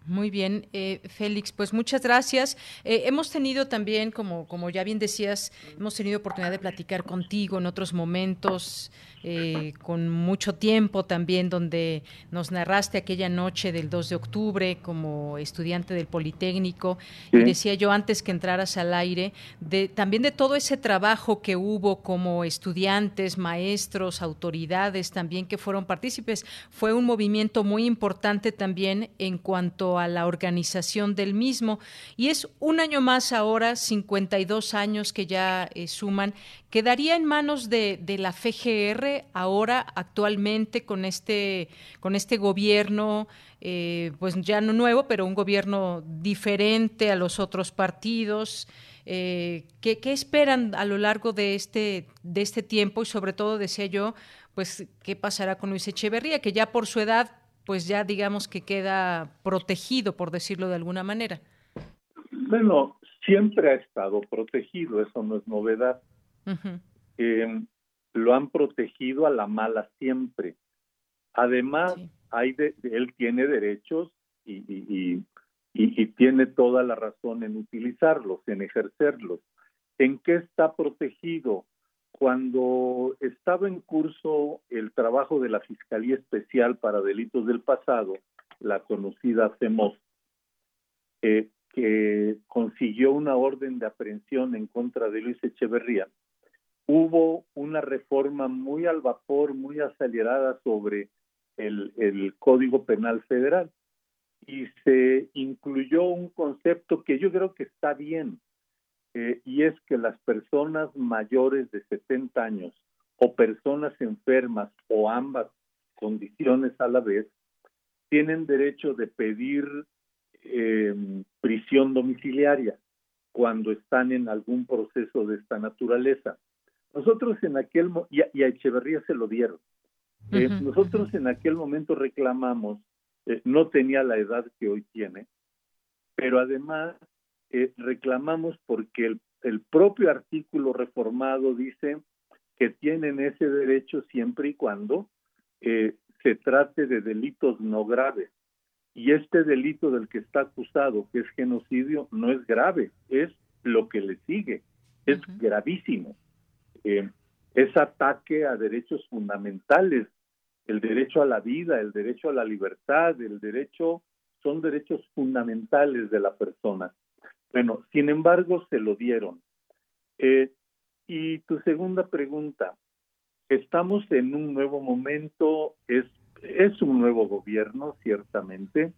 Muy bien, eh, Félix, pues muchas gracias. Eh, hemos tenido también, como, como ya bien decías, hemos tenido oportunidad de platicar contigo en otros momentos eh, con mucho tiempo también, donde nos narraste aquella noche del 2 de octubre como estudiante del Politécnico. Y decía yo antes que entraras al aire, de, también de todo ese trabajo que hubo como estudiantes, maestros, autoridades también que fueron partícipes. Fue un movimiento muy importante también en cuanto a la organización del mismo. Y es un año más ahora, 52 años que ya eh, suman, quedaría en manos de, de la FGR ahora actualmente con este con este gobierno eh, pues ya no nuevo pero un gobierno diferente a los otros partidos eh, ¿qué, esperan a lo largo de este de este tiempo y sobre todo decía yo pues qué pasará con Luis Echeverría que ya por su edad pues ya digamos que queda protegido por decirlo de alguna manera bueno siempre ha estado protegido eso no es novedad lo han protegido a la mala siempre. Además, hay de, él tiene derechos y, y, y, tiene toda la razón en utilizarlos, en ejercerlos. ¿En qué está protegido? Cuando estaba en curso el trabajo de la Fiscalía Especial para Delitos del Pasado, la conocida CEMOS, eh, que consiguió una orden de aprehensión en contra de Luis Echeverría, hubo una reforma muy al vapor, muy acelerada sobre el, Código Penal Federal y se incluyó un concepto que yo creo que está bien, eh, y es que las personas mayores de 70 años o personas enfermas o ambas condiciones a la vez tienen derecho de pedir eh, prisión domiciliaria cuando están en algún proceso de esta naturaleza. Nosotros en aquel y a, y a Echeverría se lo dieron. Eh, nosotros en aquel momento reclamamos, eh, no tenía la edad que hoy tiene, pero además eh, reclamamos porque el, el, propio artículo reformado dice que tienen ese derecho siempre y cuando se trate de delitos no graves. Y este delito del que está acusado, que es genocidio, no es grave, es lo que le sigue, es gravísimo eh, es ataque a derechos fundamentales, el derecho a la vida, el derecho a la libertad, el derecho, son derechos fundamentales de la persona. Bueno, sin embargo, se lo dieron. Eh, y tu segunda pregunta, estamos en un nuevo momento, es, es un nuevo gobierno, ciertamente,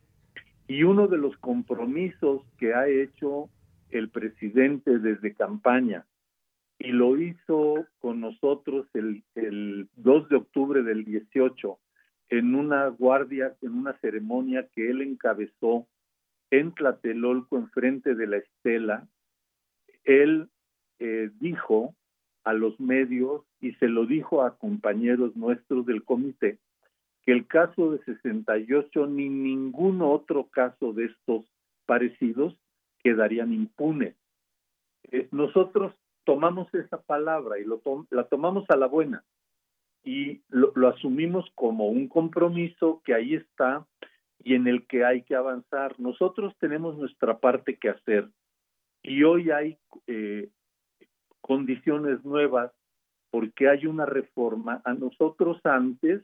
y uno de los compromisos que ha hecho el presidente desde campaña y lo hizo con nosotros el, el 2 de octubre del 18 en una guardia, en una ceremonia que él encabezó en Tlatelolco, enfrente de la estela. Él eh, dijo a los medios y se lo dijo a compañeros nuestros del comité que el caso de 68 ni ningún otro caso de estos parecidos quedarían impunes. Eh, nosotros tomamos esa palabra y lo la tomamos a la buena y lo, asumimos como un compromiso que ahí está y en el que hay que avanzar. Nosotros tenemos nuestra parte que hacer y hoy hay eh, condiciones nuevas porque hay una reforma. A nosotros antes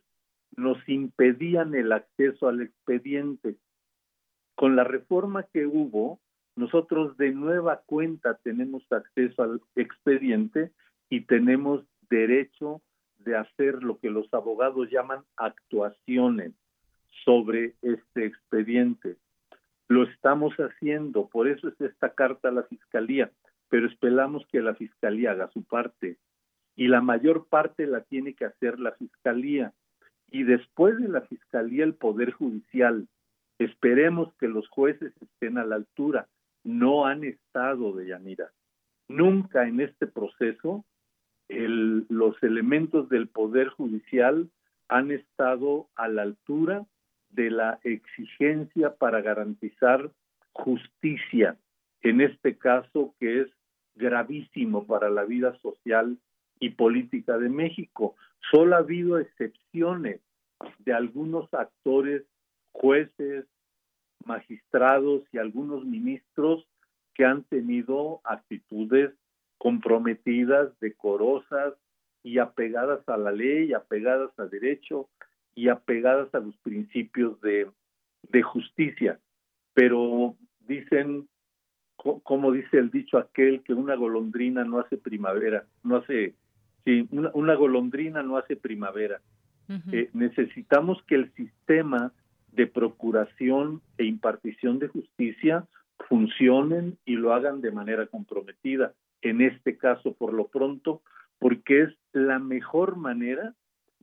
nos impedían el acceso al expediente. Con la reforma que hubo, nosotros de nueva cuenta tenemos acceso al expediente y tenemos derecho de hacer lo que los abogados llaman actuaciones sobre este expediente. Lo estamos haciendo, por eso es esta carta a la Fiscalía, pero esperamos que la Fiscalía haga su parte y la mayor parte la tiene que hacer la Fiscalía y después de la Fiscalía el Poder Judicial. Esperemos que los jueces estén a la altura no han estado de Yanira. Nunca en este proceso los elementos del Poder Judicial han estado a la altura de la exigencia para garantizar justicia, en este caso que es gravísimo para la vida social y política de México. Solo ha habido excepciones de algunos actores, jueces, magistrados y algunos ministros que han tenido actitudes comprometidas, decorosas y apegadas a la ley, apegadas al derecho y apegadas a los principios de, de justicia. Pero dicen, como dice el dicho aquel, que una golondrina no hace primavera, no hace, sí, una, golondrina no hace primavera. Eh, necesitamos que el sistema de procuración e impartición de justicia funcionen y lo hagan de manera comprometida. En este caso, por lo pronto, porque es la mejor manera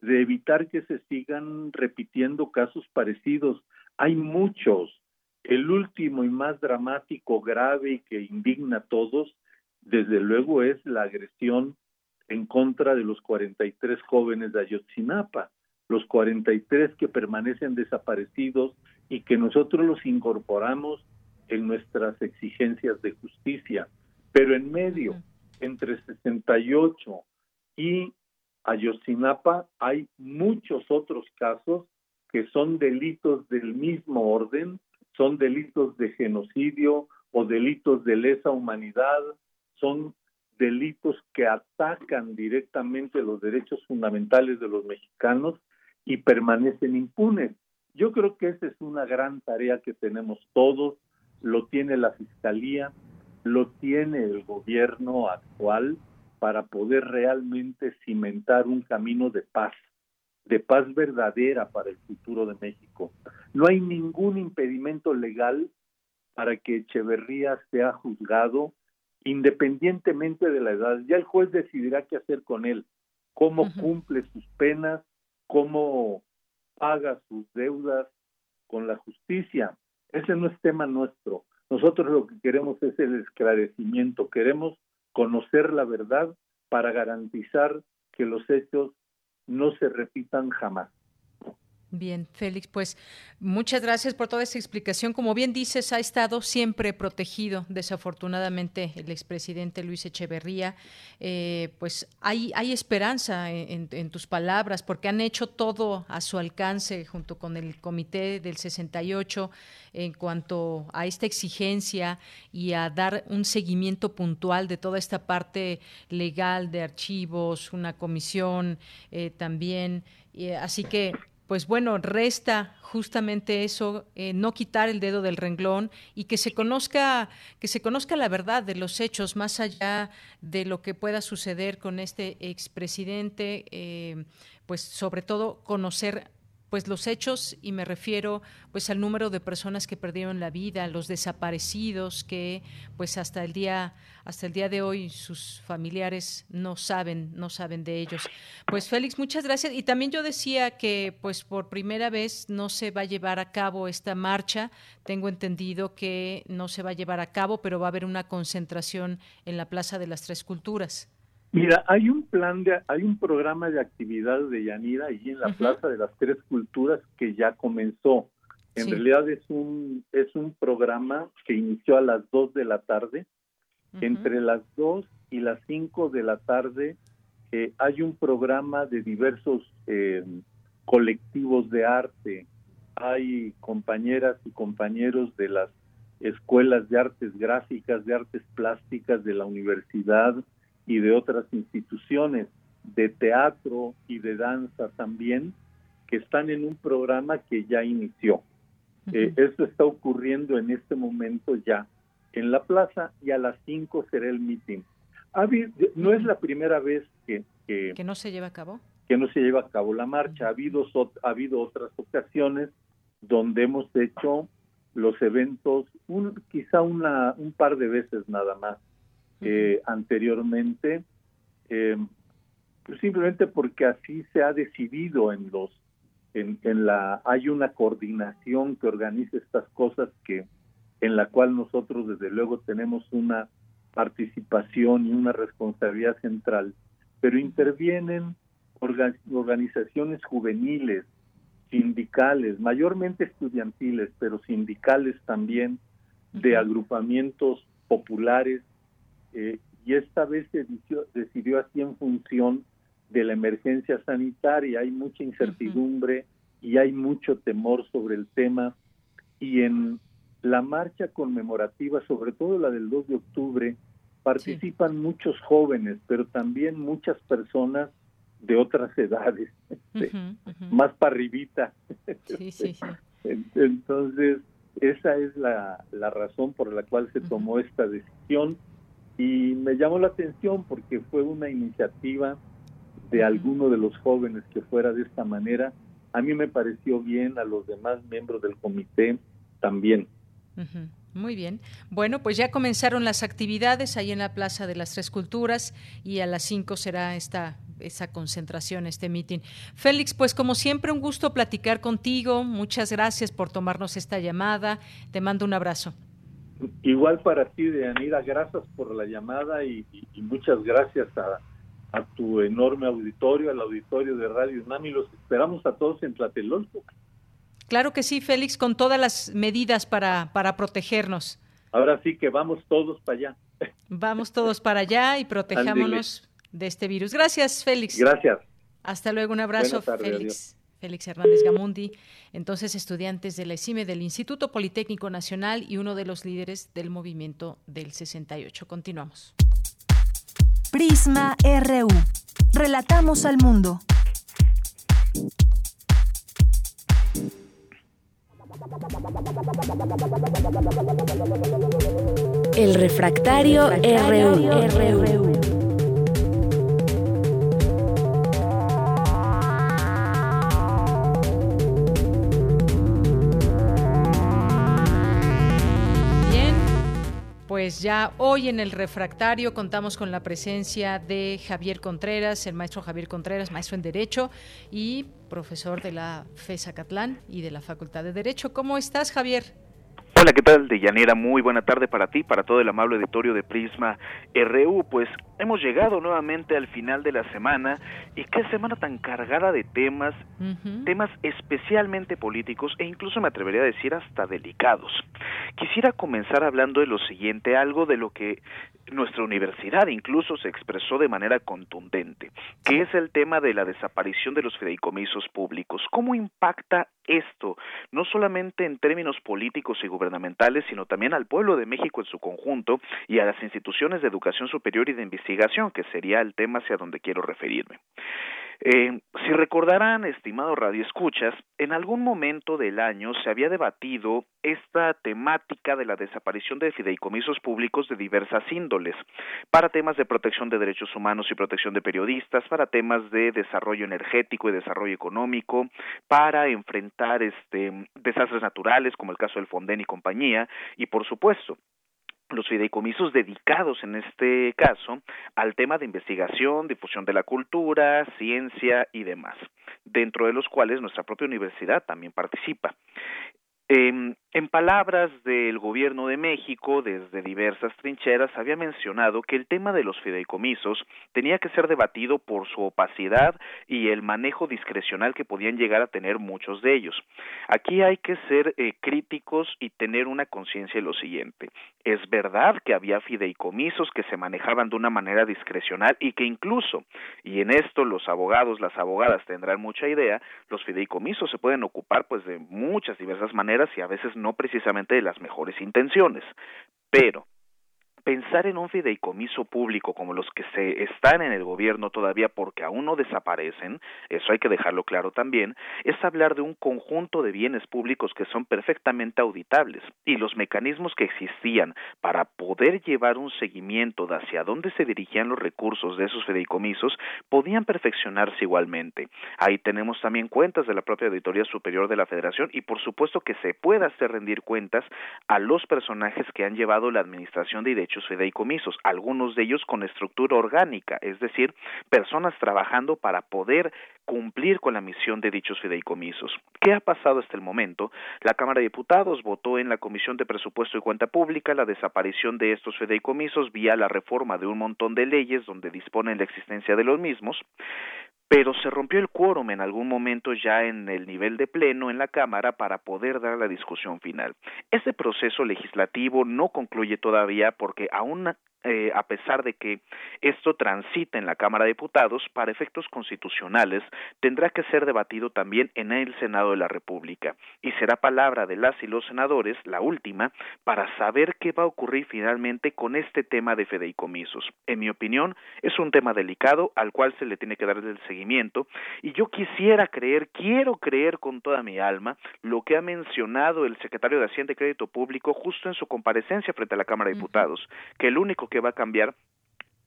de evitar que se sigan repitiendo casos parecidos. Hay muchos. El último y más dramático, grave y que indigna a todos, desde luego es la agresión en contra de los 43 jóvenes de Ayotzinapa, los 43 que permanecen desaparecidos y que nosotros los incorporamos en nuestras exigencias de justicia. Pero en medio, entre 68 y Ayotzinapa, hay muchos otros casos que son delitos del mismo orden, son delitos de genocidio o delitos de lesa humanidad, son delitos que atacan directamente los derechos fundamentales de los mexicanos y permanecen impunes. Yo creo que esa es una gran tarea que tenemos todos, lo tiene la Fiscalía, lo tiene el gobierno actual para poder realmente cimentar un camino de paz, de paz verdadera para el futuro de México. No hay ningún impedimento legal para que Echeverría sea juzgado independientemente de la edad. Ya el juez decidirá qué hacer con él, cómo cumple sus penas, cómo paga sus deudas con la justicia. Ese no es tema nuestro. Nosotros lo que queremos es el esclarecimiento, queremos conocer la verdad para garantizar que los hechos no se repitan jamás. Bien, Félix, pues muchas gracias por toda esta explicación. Como bien dices, ha estado siempre protegido, desafortunadamente, el expresidente Luis Echeverría. Eh, pues hay, hay esperanza en, tus palabras, porque han hecho todo a su alcance junto con el comité del 68 en cuanto a esta exigencia y a dar un seguimiento puntual de toda esta parte legal de archivos, una comisión eh, también. Eh, así que pues bueno, resta justamente eso, eh, no quitar el dedo del renglón y que se conozca, que se conozca la verdad de los hechos, más allá de lo que pueda suceder con este expresidente, eh, pues sobre todo conocer pues los hechos y me refiero pues al número de personas que perdieron la vida, los desaparecidos que pues hasta el día hasta el día de hoy sus familiares no saben, no saben de ellos. Pues Félix, muchas gracias y también yo decía que pues por primera vez no se va a llevar a cabo esta marcha, tengo entendido que no se va a llevar a cabo, pero va a haber una concentración en la Plaza de las Tres Culturas. Mira, hay un plan de, hay un programa de actividad de Yanira allí en la Plaza de las Tres Culturas que ya comenzó. En realidad es un es un programa que inició a las 2 de la tarde. Entre las 2 y las 5 de la tarde eh, hay un programa de diversos eh, colectivos de arte. Hay compañeras y compañeros de las escuelas de artes gráficas, de artes plásticas de la universidad, y de otras instituciones de teatro y de danza también que están en un programa que ya inició. Eh, esto está ocurriendo en este momento ya en la plaza y a las 5 será el meeting. no es la primera vez que, que, no se lleva a cabo. Que no se lleva a cabo la marcha. Ha habido, ha habido otras ocasiones donde hemos hecho los eventos un, quizá una, un par de veces nada más eh, anteriormente, eh, pues simplemente porque así se ha decidido en los, en, la, hay una coordinación que organiza estas cosas que, en la cual nosotros desde luego tenemos una participación y una responsabilidad central, pero intervienen organizaciones juveniles, sindicales, mayormente estudiantiles, pero sindicales también, de agrupamientos populares eh, y esta vez se decidió, así en función de la emergencia sanitaria. Hay mucha incertidumbre y hay mucho temor sobre el tema. Y en, la marcha conmemorativa, sobre todo la del 2 de octubre, participan muchos jóvenes, pero también muchas personas de otras edades, más para arribita. Entonces, esa es la, la razón por la cual se tomó esta decisión y me llamó la atención porque fue una iniciativa de alguno de los jóvenes que fuera de esta manera. A mí me pareció bien, a los demás miembros del comité también. Muy bien. Bueno, pues ya comenzaron las actividades ahí en la Plaza de las Tres Culturas y a las cinco será esta esa concentración, este meeting. Félix, pues como siempre un gusto platicar contigo. Muchas gracias por tomarnos esta llamada. Te mando un abrazo. Igual para ti, Deanira, gracias por la llamada y, muchas gracias a, tu enorme auditorio, al auditorio de Radio UNAM y los esperamos a todos en Tlatelolco. Claro que sí, Félix, con todas las medidas para, para protegernos. Ahora sí que vamos todos para allá. Vamos todos para allá y protejámonos de este virus. Gracias, Félix. Gracias. Hasta luego, un abrazo, Félix. Félix Hernández Gamundi, entonces estudiantes de la ESIME del Instituto Politécnico Nacional y uno de los líderes del movimiento del 68. Continuamos. Prisma RU. Relatamos al mundo. El refractario, RU. Pues ya hoy en el refractario contamos con la presencia de Javier Contreras, el maestro Javier Contreras, maestro en Derecho y profesor de la FESA Catlán y de la Facultad de Derecho. ¿Cómo estás, Javier? Hola, ¿qué tal, Deyanira? Muy buena tarde para ti, para todo el amable auditorio de Prisma RU. Pues hemos llegado nuevamente al final de la semana y qué semana tan cargada de temas, temas especialmente políticos e incluso me atrevería a decir hasta delicados. Quisiera comenzar hablando de lo siguiente, algo de lo que nuestra universidad incluso se expresó de manera contundente, que es el tema de la desaparición de los fideicomisos públicos. ¿Cómo impacta esto, no solamente en términos políticos y gubernamentales, sino también al pueblo de México en su conjunto y a las instituciones de educación superior y de investigación, que sería el tema hacia donde quiero referirme? Eh, si recordarán, estimados radioescuchas, en algún momento del año se había debatido esta temática de la desaparición de fideicomisos públicos de diversas índoles, para temas de protección de derechos humanos y protección de periodistas, para temas de desarrollo energético y desarrollo económico, para enfrentar este desastres naturales como el caso del Fonden y compañía, y por supuesto, los fideicomisos dedicados en este caso al tema de investigación, difusión de la cultura, ciencia y demás, dentro de los cuales nuestra propia universidad también participa. Eh, en palabras del gobierno de México, desde diversas trincheras, había mencionado que el tema de los fideicomisos tenía que ser debatido por su opacidad y el manejo discrecional que podían llegar a tener muchos de ellos. Aquí hay que ser eh, críticos y tener una conciencia de lo siguiente. Es verdad que había fideicomisos que se manejaban de una manera discrecional y que incluso, y en esto los abogados, las abogadas tendrán mucha idea, los fideicomisos se pueden ocupar pues de muchas diversas maneras y a veces no precisamente de las mejores intenciones. Pero pensar en un fideicomiso público como los que se están en el gobierno todavía porque aún no desaparecen, eso hay que dejarlo claro también, es hablar de un conjunto de bienes públicos que son perfectamente auditables y los mecanismos que existían para poder llevar un seguimiento de hacia dónde se dirigían los recursos de esos fideicomisos podían perfeccionarse igualmente. Ahí tenemos también cuentas de la propia Auditoría Superior de la Federación y por supuesto que se pueda hacer rendir cuentas a los personajes que han llevado la administración de derechos fideicomisos, algunos de ellos con estructura orgánica, es decir, personas trabajando para poder cumplir con la misión de dichos fideicomisos. ¿Qué ha pasado hasta el momento? La Cámara de Diputados votó en la Comisión de Presupuesto y Cuenta Pública la desaparición de estos fideicomisos vía la reforma de un montón de leyes donde disponen la existencia de los mismos pero se rompió el quórum en algún momento ya en el nivel de pleno en la Cámara para poder dar la discusión final. Este proceso legislativo no concluye todavía porque aún eh, a pesar de que esto transita en la Cámara de Diputados, para efectos constitucionales tendrá que ser debatido también en el Senado de la República. Y será palabra de las y los senadores, la última, para saber qué va a ocurrir finalmente con este tema de fideicomisos. En mi opinión, es un tema delicado al cual se le tiene que dar el seguimiento. Y yo quisiera creer, quiero creer con toda mi alma lo que ha mencionado el secretario de Hacienda y Crédito Público justo en su comparecencia frente a la Cámara de Diputados, que el único que va a cambiar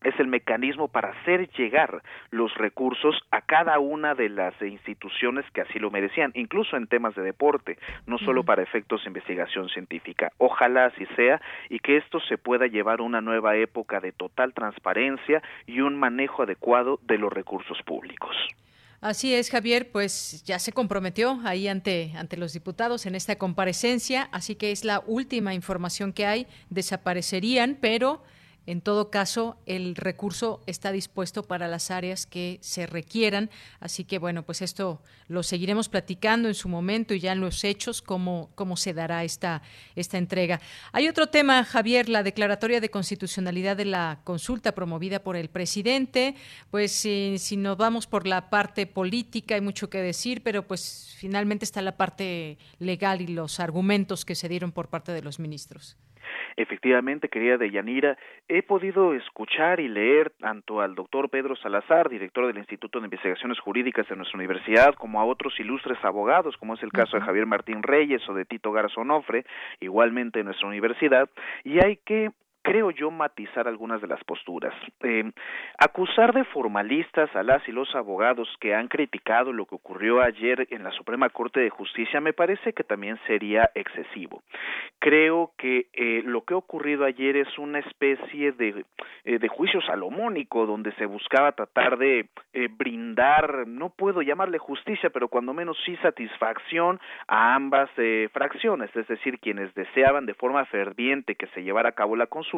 es el mecanismo para hacer llegar los recursos a cada una de las instituciones que así lo merecían, incluso en temas de deporte, no solo para efectos de investigación científica. Ojalá así sea y que esto se pueda llevar a una nueva época de total transparencia y un manejo adecuado de los recursos públicos. Así es, Javier, pues ya se comprometió ahí ante, ante los diputados en esta comparecencia, así que es la última información que hay. Desaparecerían, pero en todo caso, el recurso está dispuesto para las áreas que se requieran. Así que, bueno, pues esto lo seguiremos platicando en su momento y ya en los hechos cómo, cómo se dará esta, esta entrega. Hay otro tema, Javier, la declaratoria de constitucionalidad de la consulta promovida por el presidente. Pues si, si nos vamos por la parte política, hay mucho que decir, pero pues finalmente está la parte legal y los argumentos que se dieron por parte de los ministros. Efectivamente, querida Deyanira, he podido escuchar y leer tanto al doctor Pedro Salazar, director del Instituto de Investigaciones Jurídicas de nuestra universidad, como a otros ilustres abogados, como es el caso de Javier Martín Reyes o de Tito Garzonofre, igualmente en nuestra universidad, y hay que creo yo, matizar algunas de las posturas. Eh, acusar de formalistas a las y los abogados que han criticado lo que ocurrió ayer en la Suprema Corte de Justicia me parece que también sería excesivo. Creo que eh, lo que ha ocurrido ayer es una especie de, eh, de juicio salomónico donde se buscaba tratar de brindar, no puedo llamarle justicia, pero cuando menos sí satisfacción a ambas fracciones, es decir, quienes deseaban de forma ferviente que se llevara a cabo la consulta,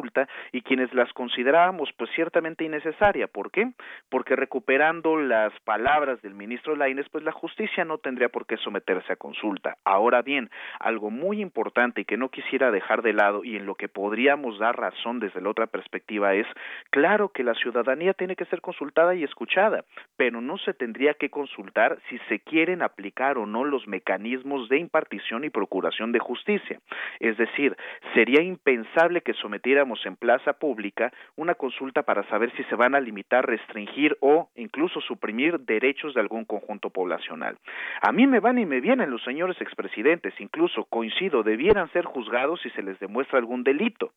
y quienes las considerábamos pues ciertamente innecesaria. ¿Por qué? Porque recuperando las palabras del ministro Laines, pues la justicia no tendría por qué someterse a consulta. Ahora bien, algo muy importante y que no quisiera dejar de lado y en lo que podríamos dar razón desde la otra perspectiva es, claro que la ciudadanía tiene que ser consultada y escuchada, pero no se tendría que consultar si se quieren aplicar o no los mecanismos de impartición y procuración de justicia. Es decir, sería impensable que sometiera en plaza pública una consulta para saber si se van a limitar, restringir o incluso suprimir derechos de algún conjunto poblacional. A mí me van y me vienen los señores expresidentes, incluso coincido, debieran ser juzgados si se les demuestra algún delito.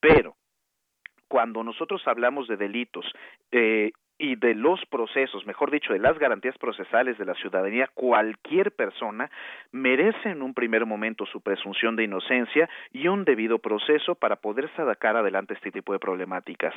Pero cuando nosotros hablamos de delitos eh, y de los procesos, mejor dicho, de las garantías procesales de la ciudadanía, cualquier persona merece en un primer momento su presunción de inocencia y un debido proceso para poder sacar adelante este tipo de problemáticas.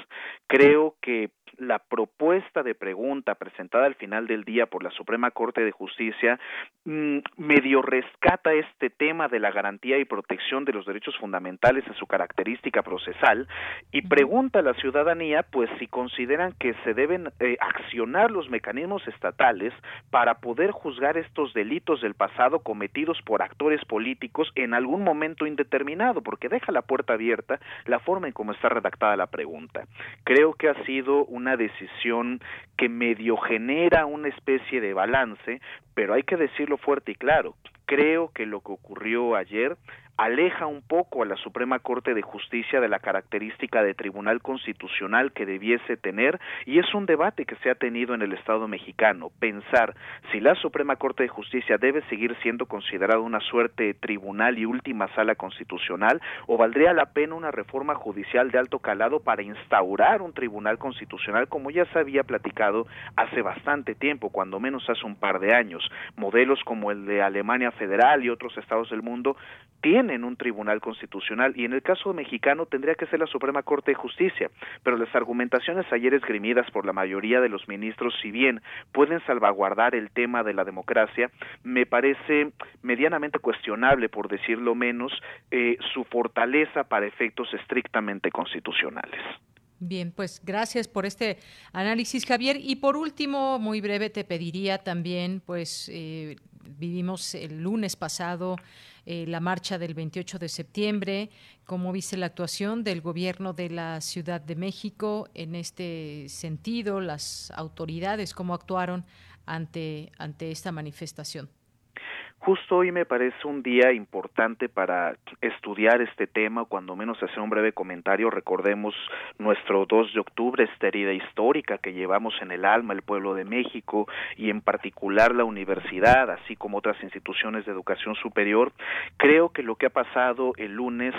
Creo que la propuesta de pregunta presentada al final del día por la Suprema Corte de Justicia mm, medio rescata este tema de la garantía y protección de los derechos fundamentales en su característica procesal y pregunta a la ciudadanía pues si consideran que se deben eh, accionar los mecanismos estatales para poder juzgar estos delitos del pasado cometidos por actores políticos en algún momento indeterminado porque deja la puerta abierta la forma en cómo está redactada la pregunta. Creo que ha sido una decisión que medio genera una especie de balance, pero hay que decirlo fuerte y claro. Creo que lo que ocurrió ayer aleja un poco a la Suprema Corte de Justicia de la característica de tribunal constitucional que debiese tener y es un debate que se ha tenido en el Estado mexicano, pensar si la Suprema Corte de Justicia debe seguir siendo considerada una suerte de tribunal y última sala constitucional o valdría la pena una reforma judicial de alto calado para instaurar un tribunal constitucional como ya se había platicado hace bastante tiempo, cuando menos hace un par de años. Modelos como el de Alemania Federal y otros estados del mundo tienen en un tribunal constitucional y en el caso mexicano tendría que ser la Suprema Corte de Justicia, pero las argumentaciones ayer esgrimidas por la mayoría de los ministros, si bien pueden salvaguardar el tema de la democracia, me parece medianamente cuestionable, por decirlo menos, eh, su fortaleza para efectos estrictamente constitucionales. Bien, pues gracias por este análisis, Javier. Y por último, muy breve, te pediría también, pues, eh, vivimos el lunes pasado eh, la marcha del 28 de septiembre. ¿Cómo viste la actuación del gobierno de la Ciudad de México en este sentido? Las autoridades, ¿cómo actuaron ante, ante esta manifestación? Justo hoy me parece un día importante para estudiar este tema, cuando menos hacer un breve comentario. Recordemos nuestro 2 de octubre, esta herida histórica que llevamos en el alma el pueblo de México y en particular la universidad, así como otras instituciones de educación superior. Creo que lo que ha pasado el lunes,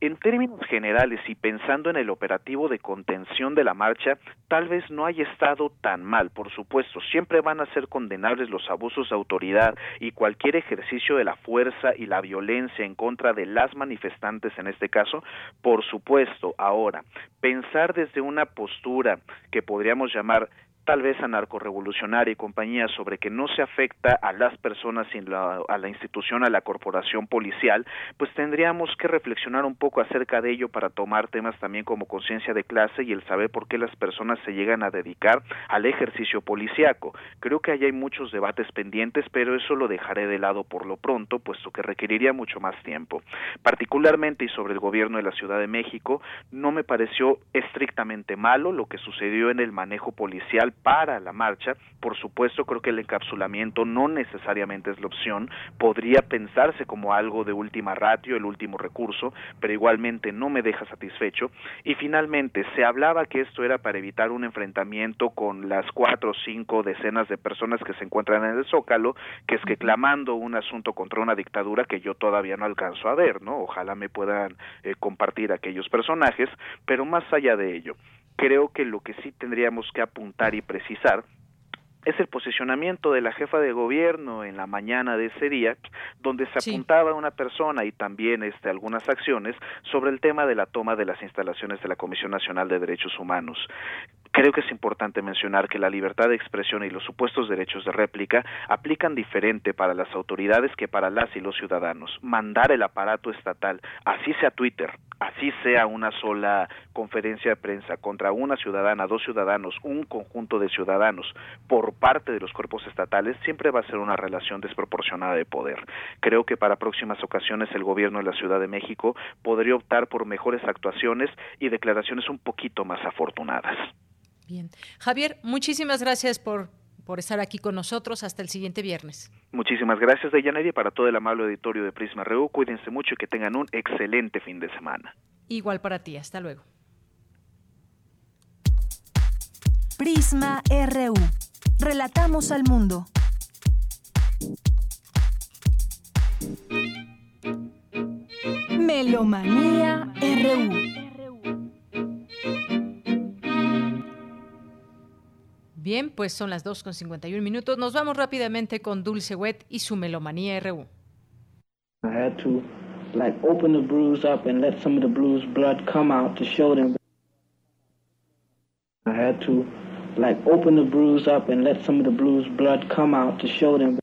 en términos generales y pensando en el operativo de contención de la marcha, tal vez no haya estado tan mal. Por supuesto, siempre van a ser condenables los abusos de autoridad y cualquier ejercicio de la fuerza y la violencia en contra de las manifestantes en este caso, por supuesto, ahora, pensar desde una postura que podríamos llamar tal vez anarcorrevolucionaria y compañía sobre que no se afecta a las personas y a la institución, a la corporación policial, pues tendríamos que reflexionar un poco acerca de ello para tomar temas también como conciencia de clase y el saber por qué las personas se llegan a dedicar al ejercicio policiaco. Creo que ahí hay muchos debates pendientes, pero eso lo dejaré de lado por lo pronto, puesto que requeriría mucho más tiempo. Particularmente y sobre el gobierno de la Ciudad de México, no me pareció estrictamente malo lo que sucedió en el manejo policial para la marcha. Por supuesto, creo que el encapsulamiento no necesariamente es la opción, podría pensarse como algo de última ratio, el último recurso, pero igualmente no me deja satisfecho. Y finalmente, se hablaba que esto era para evitar un enfrentamiento con las cuatro o cinco decenas de personas que se encuentran en el Zócalo, que es que clamando un asunto contra una dictadura que yo todavía no alcanzo a ver, ¿no? Ojalá me puedan eh, compartir aquellos personajes, pero más allá de ello, creo que lo que sí tendríamos que apuntar y precisar es el posicionamiento de la jefa de gobierno en la mañana de ese día, donde se apuntaba una persona y también este, algunas acciones sobre el tema de la toma de las instalaciones de la Comisión Nacional de Derechos Humanos. Creo que es importante mencionar que la libertad de expresión y los supuestos derechos de réplica aplican diferente para las autoridades que para las y los ciudadanos. Mandar el aparato estatal, así sea Twitter, así sea una sola conferencia de prensa contra una ciudadana, dos ciudadanos, un conjunto de ciudadanos por parte de los cuerpos estatales, siempre va a ser una relación desproporcionada de poder. Creo que para próximas ocasiones el gobierno de la Ciudad de México podría optar por mejores actuaciones y declaraciones un poquito más afortunadas. Bien. Javier, muchísimas gracias por, por estar aquí con nosotros. Hasta el siguiente viernes. Muchísimas gracias, Deyaneri, para todo el amable auditorio de Prisma RU. Cuídense mucho y que tengan un excelente fin de semana. Igual para ti. Hasta luego. Prisma RU. Relatamos al mundo. Melomanía RU. Bien, pues son las 2 con 51 minutos. Nos vamos rápidamente con Dulce Wet y su Melomanía RU. I had to like open the bruise up and let some of the blues blood come out to show them. I had to like open the bruise up and let some of the blues blood come out to show them.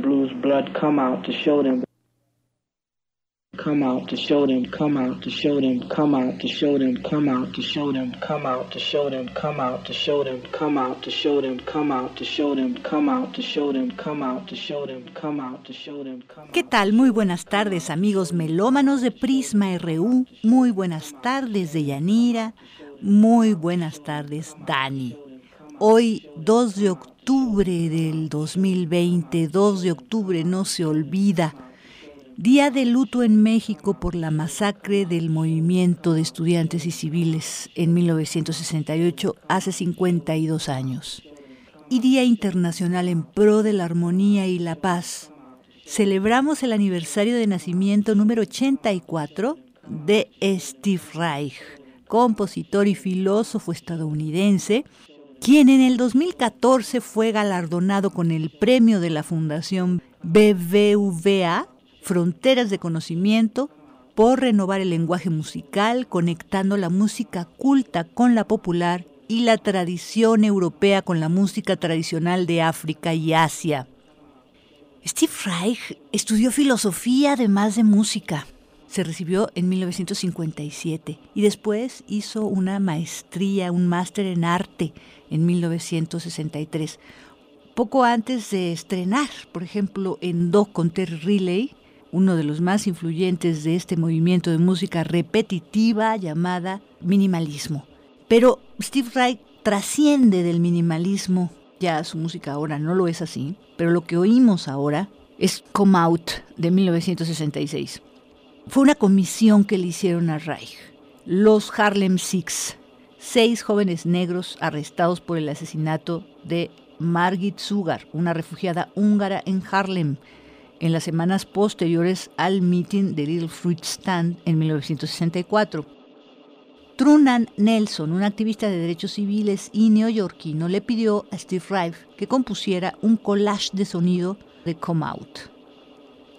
Bruise blood come out to show them ¿Qué tal? Muy buenas tardes, amigos melómanos de Prisma RU. Muy buenas tardes de Yanira. Muy buenas tardes, Dani. Hoy, 2 de octubre del 2020, 2 de octubre no se olvida Día de luto en México por la masacre del movimiento de estudiantes y civiles en 1968, hace 52 años. Y Día Internacional en pro de la armonía y la paz. Celebramos el aniversario de nacimiento número 84 de Steve Reich, compositor y filósofo estadounidense, quien en el 2014 fue galardonado con el premio de la Fundación BBVA Fronteras de Conocimiento, por renovar el lenguaje musical, conectando la música culta con la popular y la tradición europea con la música tradicional de África y Asia. Steve Reich estudió filosofía además de música. Se recibió en 1957 y después hizo una maestría, un máster en arte en 1963. Poco antes de estrenar, por ejemplo, en Do Conter Relay, uno de los más influyentes de este movimiento de música repetitiva llamada minimalismo. Pero Steve Reich trasciende del minimalismo, ya su música ahora no lo es así, pero lo que oímos ahora es Come Out de 1966. Fue una comisión que le hicieron a Reich. Los Harlem Six, seis jóvenes negros arrestados por el asesinato de Margit Sugar, una refugiada húngara en Harlem, en las semanas posteriores al meeting de Little Fruit Stand en 1964. Trunan Nelson, un activista de derechos civiles y neoyorquino, le pidió a Steve Reich que compusiera un collage de sonido de Come Out.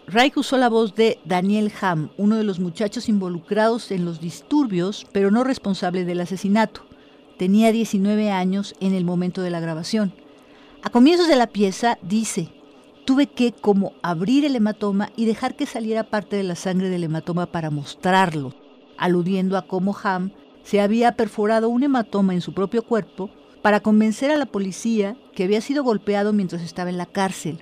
Reich usó la voz de Daniel Ham, uno de los muchachos involucrados en los disturbios, pero no responsable del asesinato. Tenía 19 años en el momento de la grabación. A comienzos de la pieza dice, tuve que como abrir el hematoma y dejar que saliera parte de la sangre del hematoma para mostrarlo, aludiendo a cómo Ham se había perforado un hematoma en su propio cuerpo para convencer a la policía que había sido golpeado mientras estaba en la cárcel.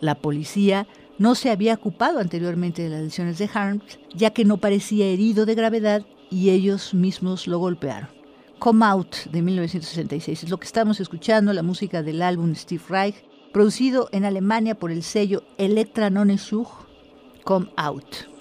La policía no se había ocupado anteriormente de las lesiones de Harms, ya que no parecía herido de gravedad y ellos mismos lo golpearon. Come Out de 1966 es lo que estamos escuchando, la música del álbum Steve Reich, producido en Alemania por el sello Elektra Nonnesuch, Come Out.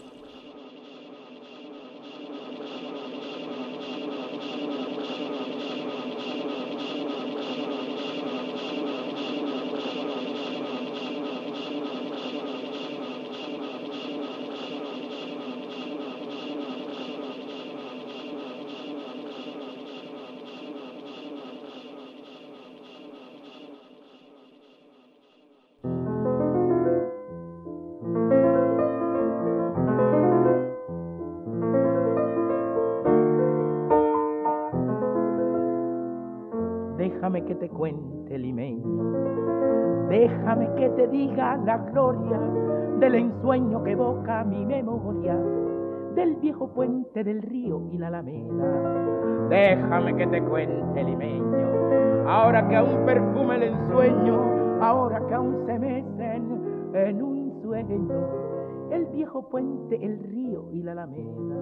Del viejo puente del río y la alameda. Déjame que te cuente limeño, ahora que aún perfume el ensueño, ahora que aún se mecen en un sueño, el viejo puente, el río y la alameda.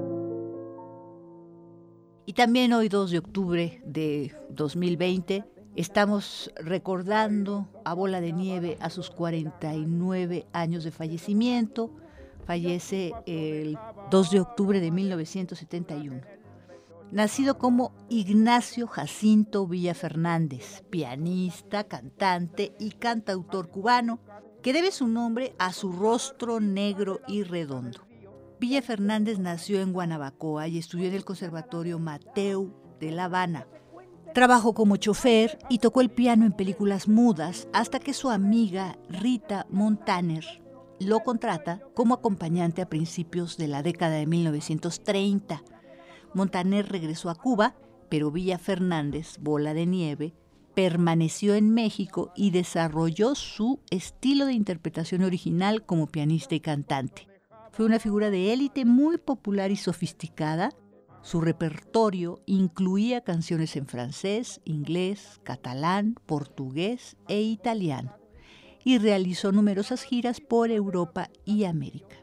Y también hoy 2 de octubre de 2020 Estamos recordando a Bola de Nieve a sus 49 años de fallecimiento. Fallece el 2 de octubre de 1971. Nacido como Ignacio Jacinto Villa Fernández, pianista, cantante y cantautor cubano, que debe su nombre a su rostro negro y redondo. Villa Fernández nació en Guanabacoa y estudió en el Conservatorio Mateu de La Habana Trabajó como chofer y tocó el piano en películas mudas hasta que su amiga Rita Montaner lo contrata como acompañante a principios de la década de 1930. Montaner regresó a Cuba, pero Villa Fernández, Bola de Nieve, permaneció en México y desarrolló su estilo de interpretación original como pianista y cantante. Fue una figura de élite muy popular y sofisticada su repertorio incluía canciones en francés, inglés, catalán, portugués e italiano y realizó numerosas giras por Europa y América.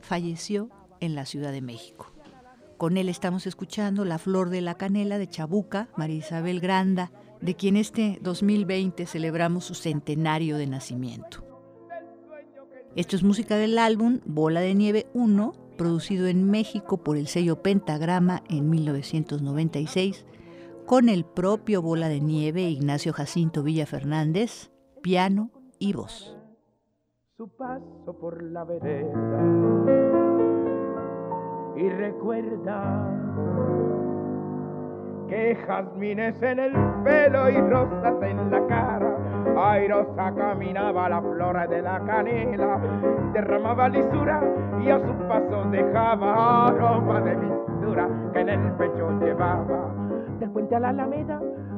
Falleció en la Ciudad de México. Con él estamos escuchando La Flor de la Canela de Chabuca, María Isabel Granda, de quien este 2020 celebramos su centenario de nacimiento. Esto es música del álbum Bola de Nieve 1 producido en México por el sello Pentagrama en 1996, con el propio Bola de Nieve Ignacio Jacinto Villa Fernández, piano y. Su paso por la vereda y recuerda que jazmines en el pelo y rosas en la cara. Airosa caminaba la flora de la canela, derramaba lisura y a su paso dejaba aroma de mistura que en el pecho llevaba. Del frente a la alameda,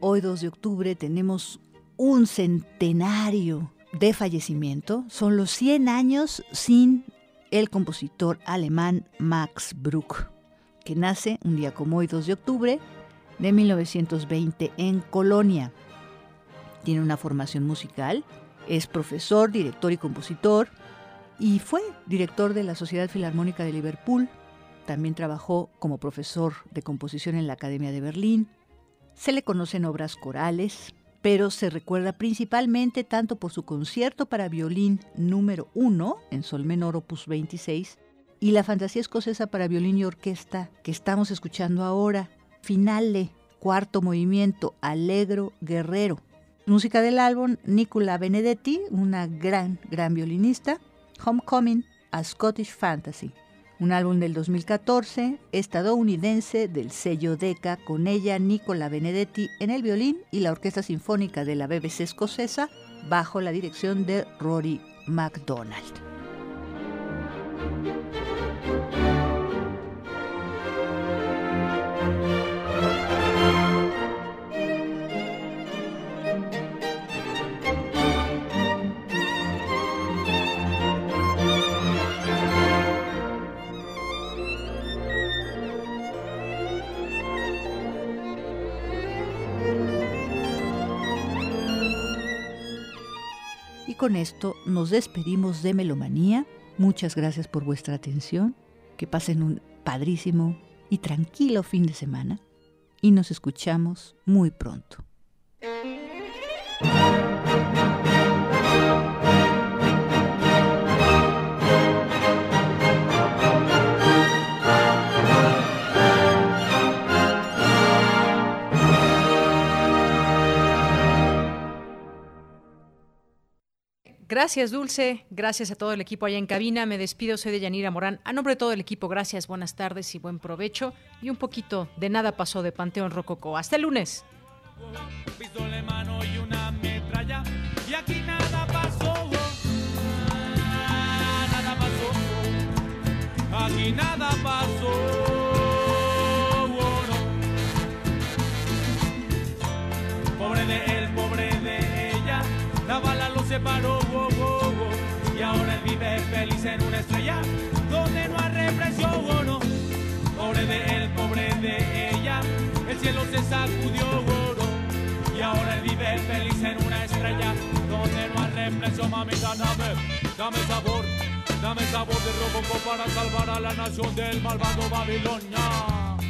Hoy 2 de octubre tenemos un centenario de fallecimiento. Son los 100 años sin el compositor alemán Max Bruch, que nace un día como hoy 2 de octubre de 1920 en Colonia. Tiene una formación musical, es profesor, director y compositor, y fue director de la Sociedad Filarmónica de Liverpool. También trabajó como profesor de composición en la Academia de Berlín se le conocen obras corales, pero se recuerda principalmente tanto por su concierto para violín número 1 en sol menor opus 26 y la fantasía escocesa para violín y orquesta que estamos escuchando ahora, finale, cuarto movimiento, Allegro Guerrero. Música del álbum Nicola Benedetti, una gran, gran violinista, Homecoming, a Scottish Fantasy un álbum del 2014 estadounidense del sello Decca, con ella Nicola Benedetti en el violín y la Orquesta Sinfónica de la BBC escocesa bajo la dirección de Rory MacDonald. Con esto nos despedimos de Melomanía. Muchas gracias por vuestra atención. Que pasen un padrísimo y tranquilo fin de semana. Y nos escuchamos muy pronto. Gracias, Dulce. Gracias a todo el equipo allá en cabina. Me despido, soy de Yanira Morán. A nombre de todo el equipo, gracias, buenas tardes y buen provecho. Y un poquito de nada pasó de Panteón Rococo. Hasta el lunes. Aquí nada pasó. Nada pasó. Pobre de él, pobre de ella. La bala lo separó feliz en una estrella donde no hay represión, oh, no. Pobre de él, pobre de ella, el cielo se sacudió, oh, Y ahora él vive feliz en una estrella donde no hay represión, mamita, dame, dame sabor, dame sabor de robo para salvar a la nación del malvado Babilonia.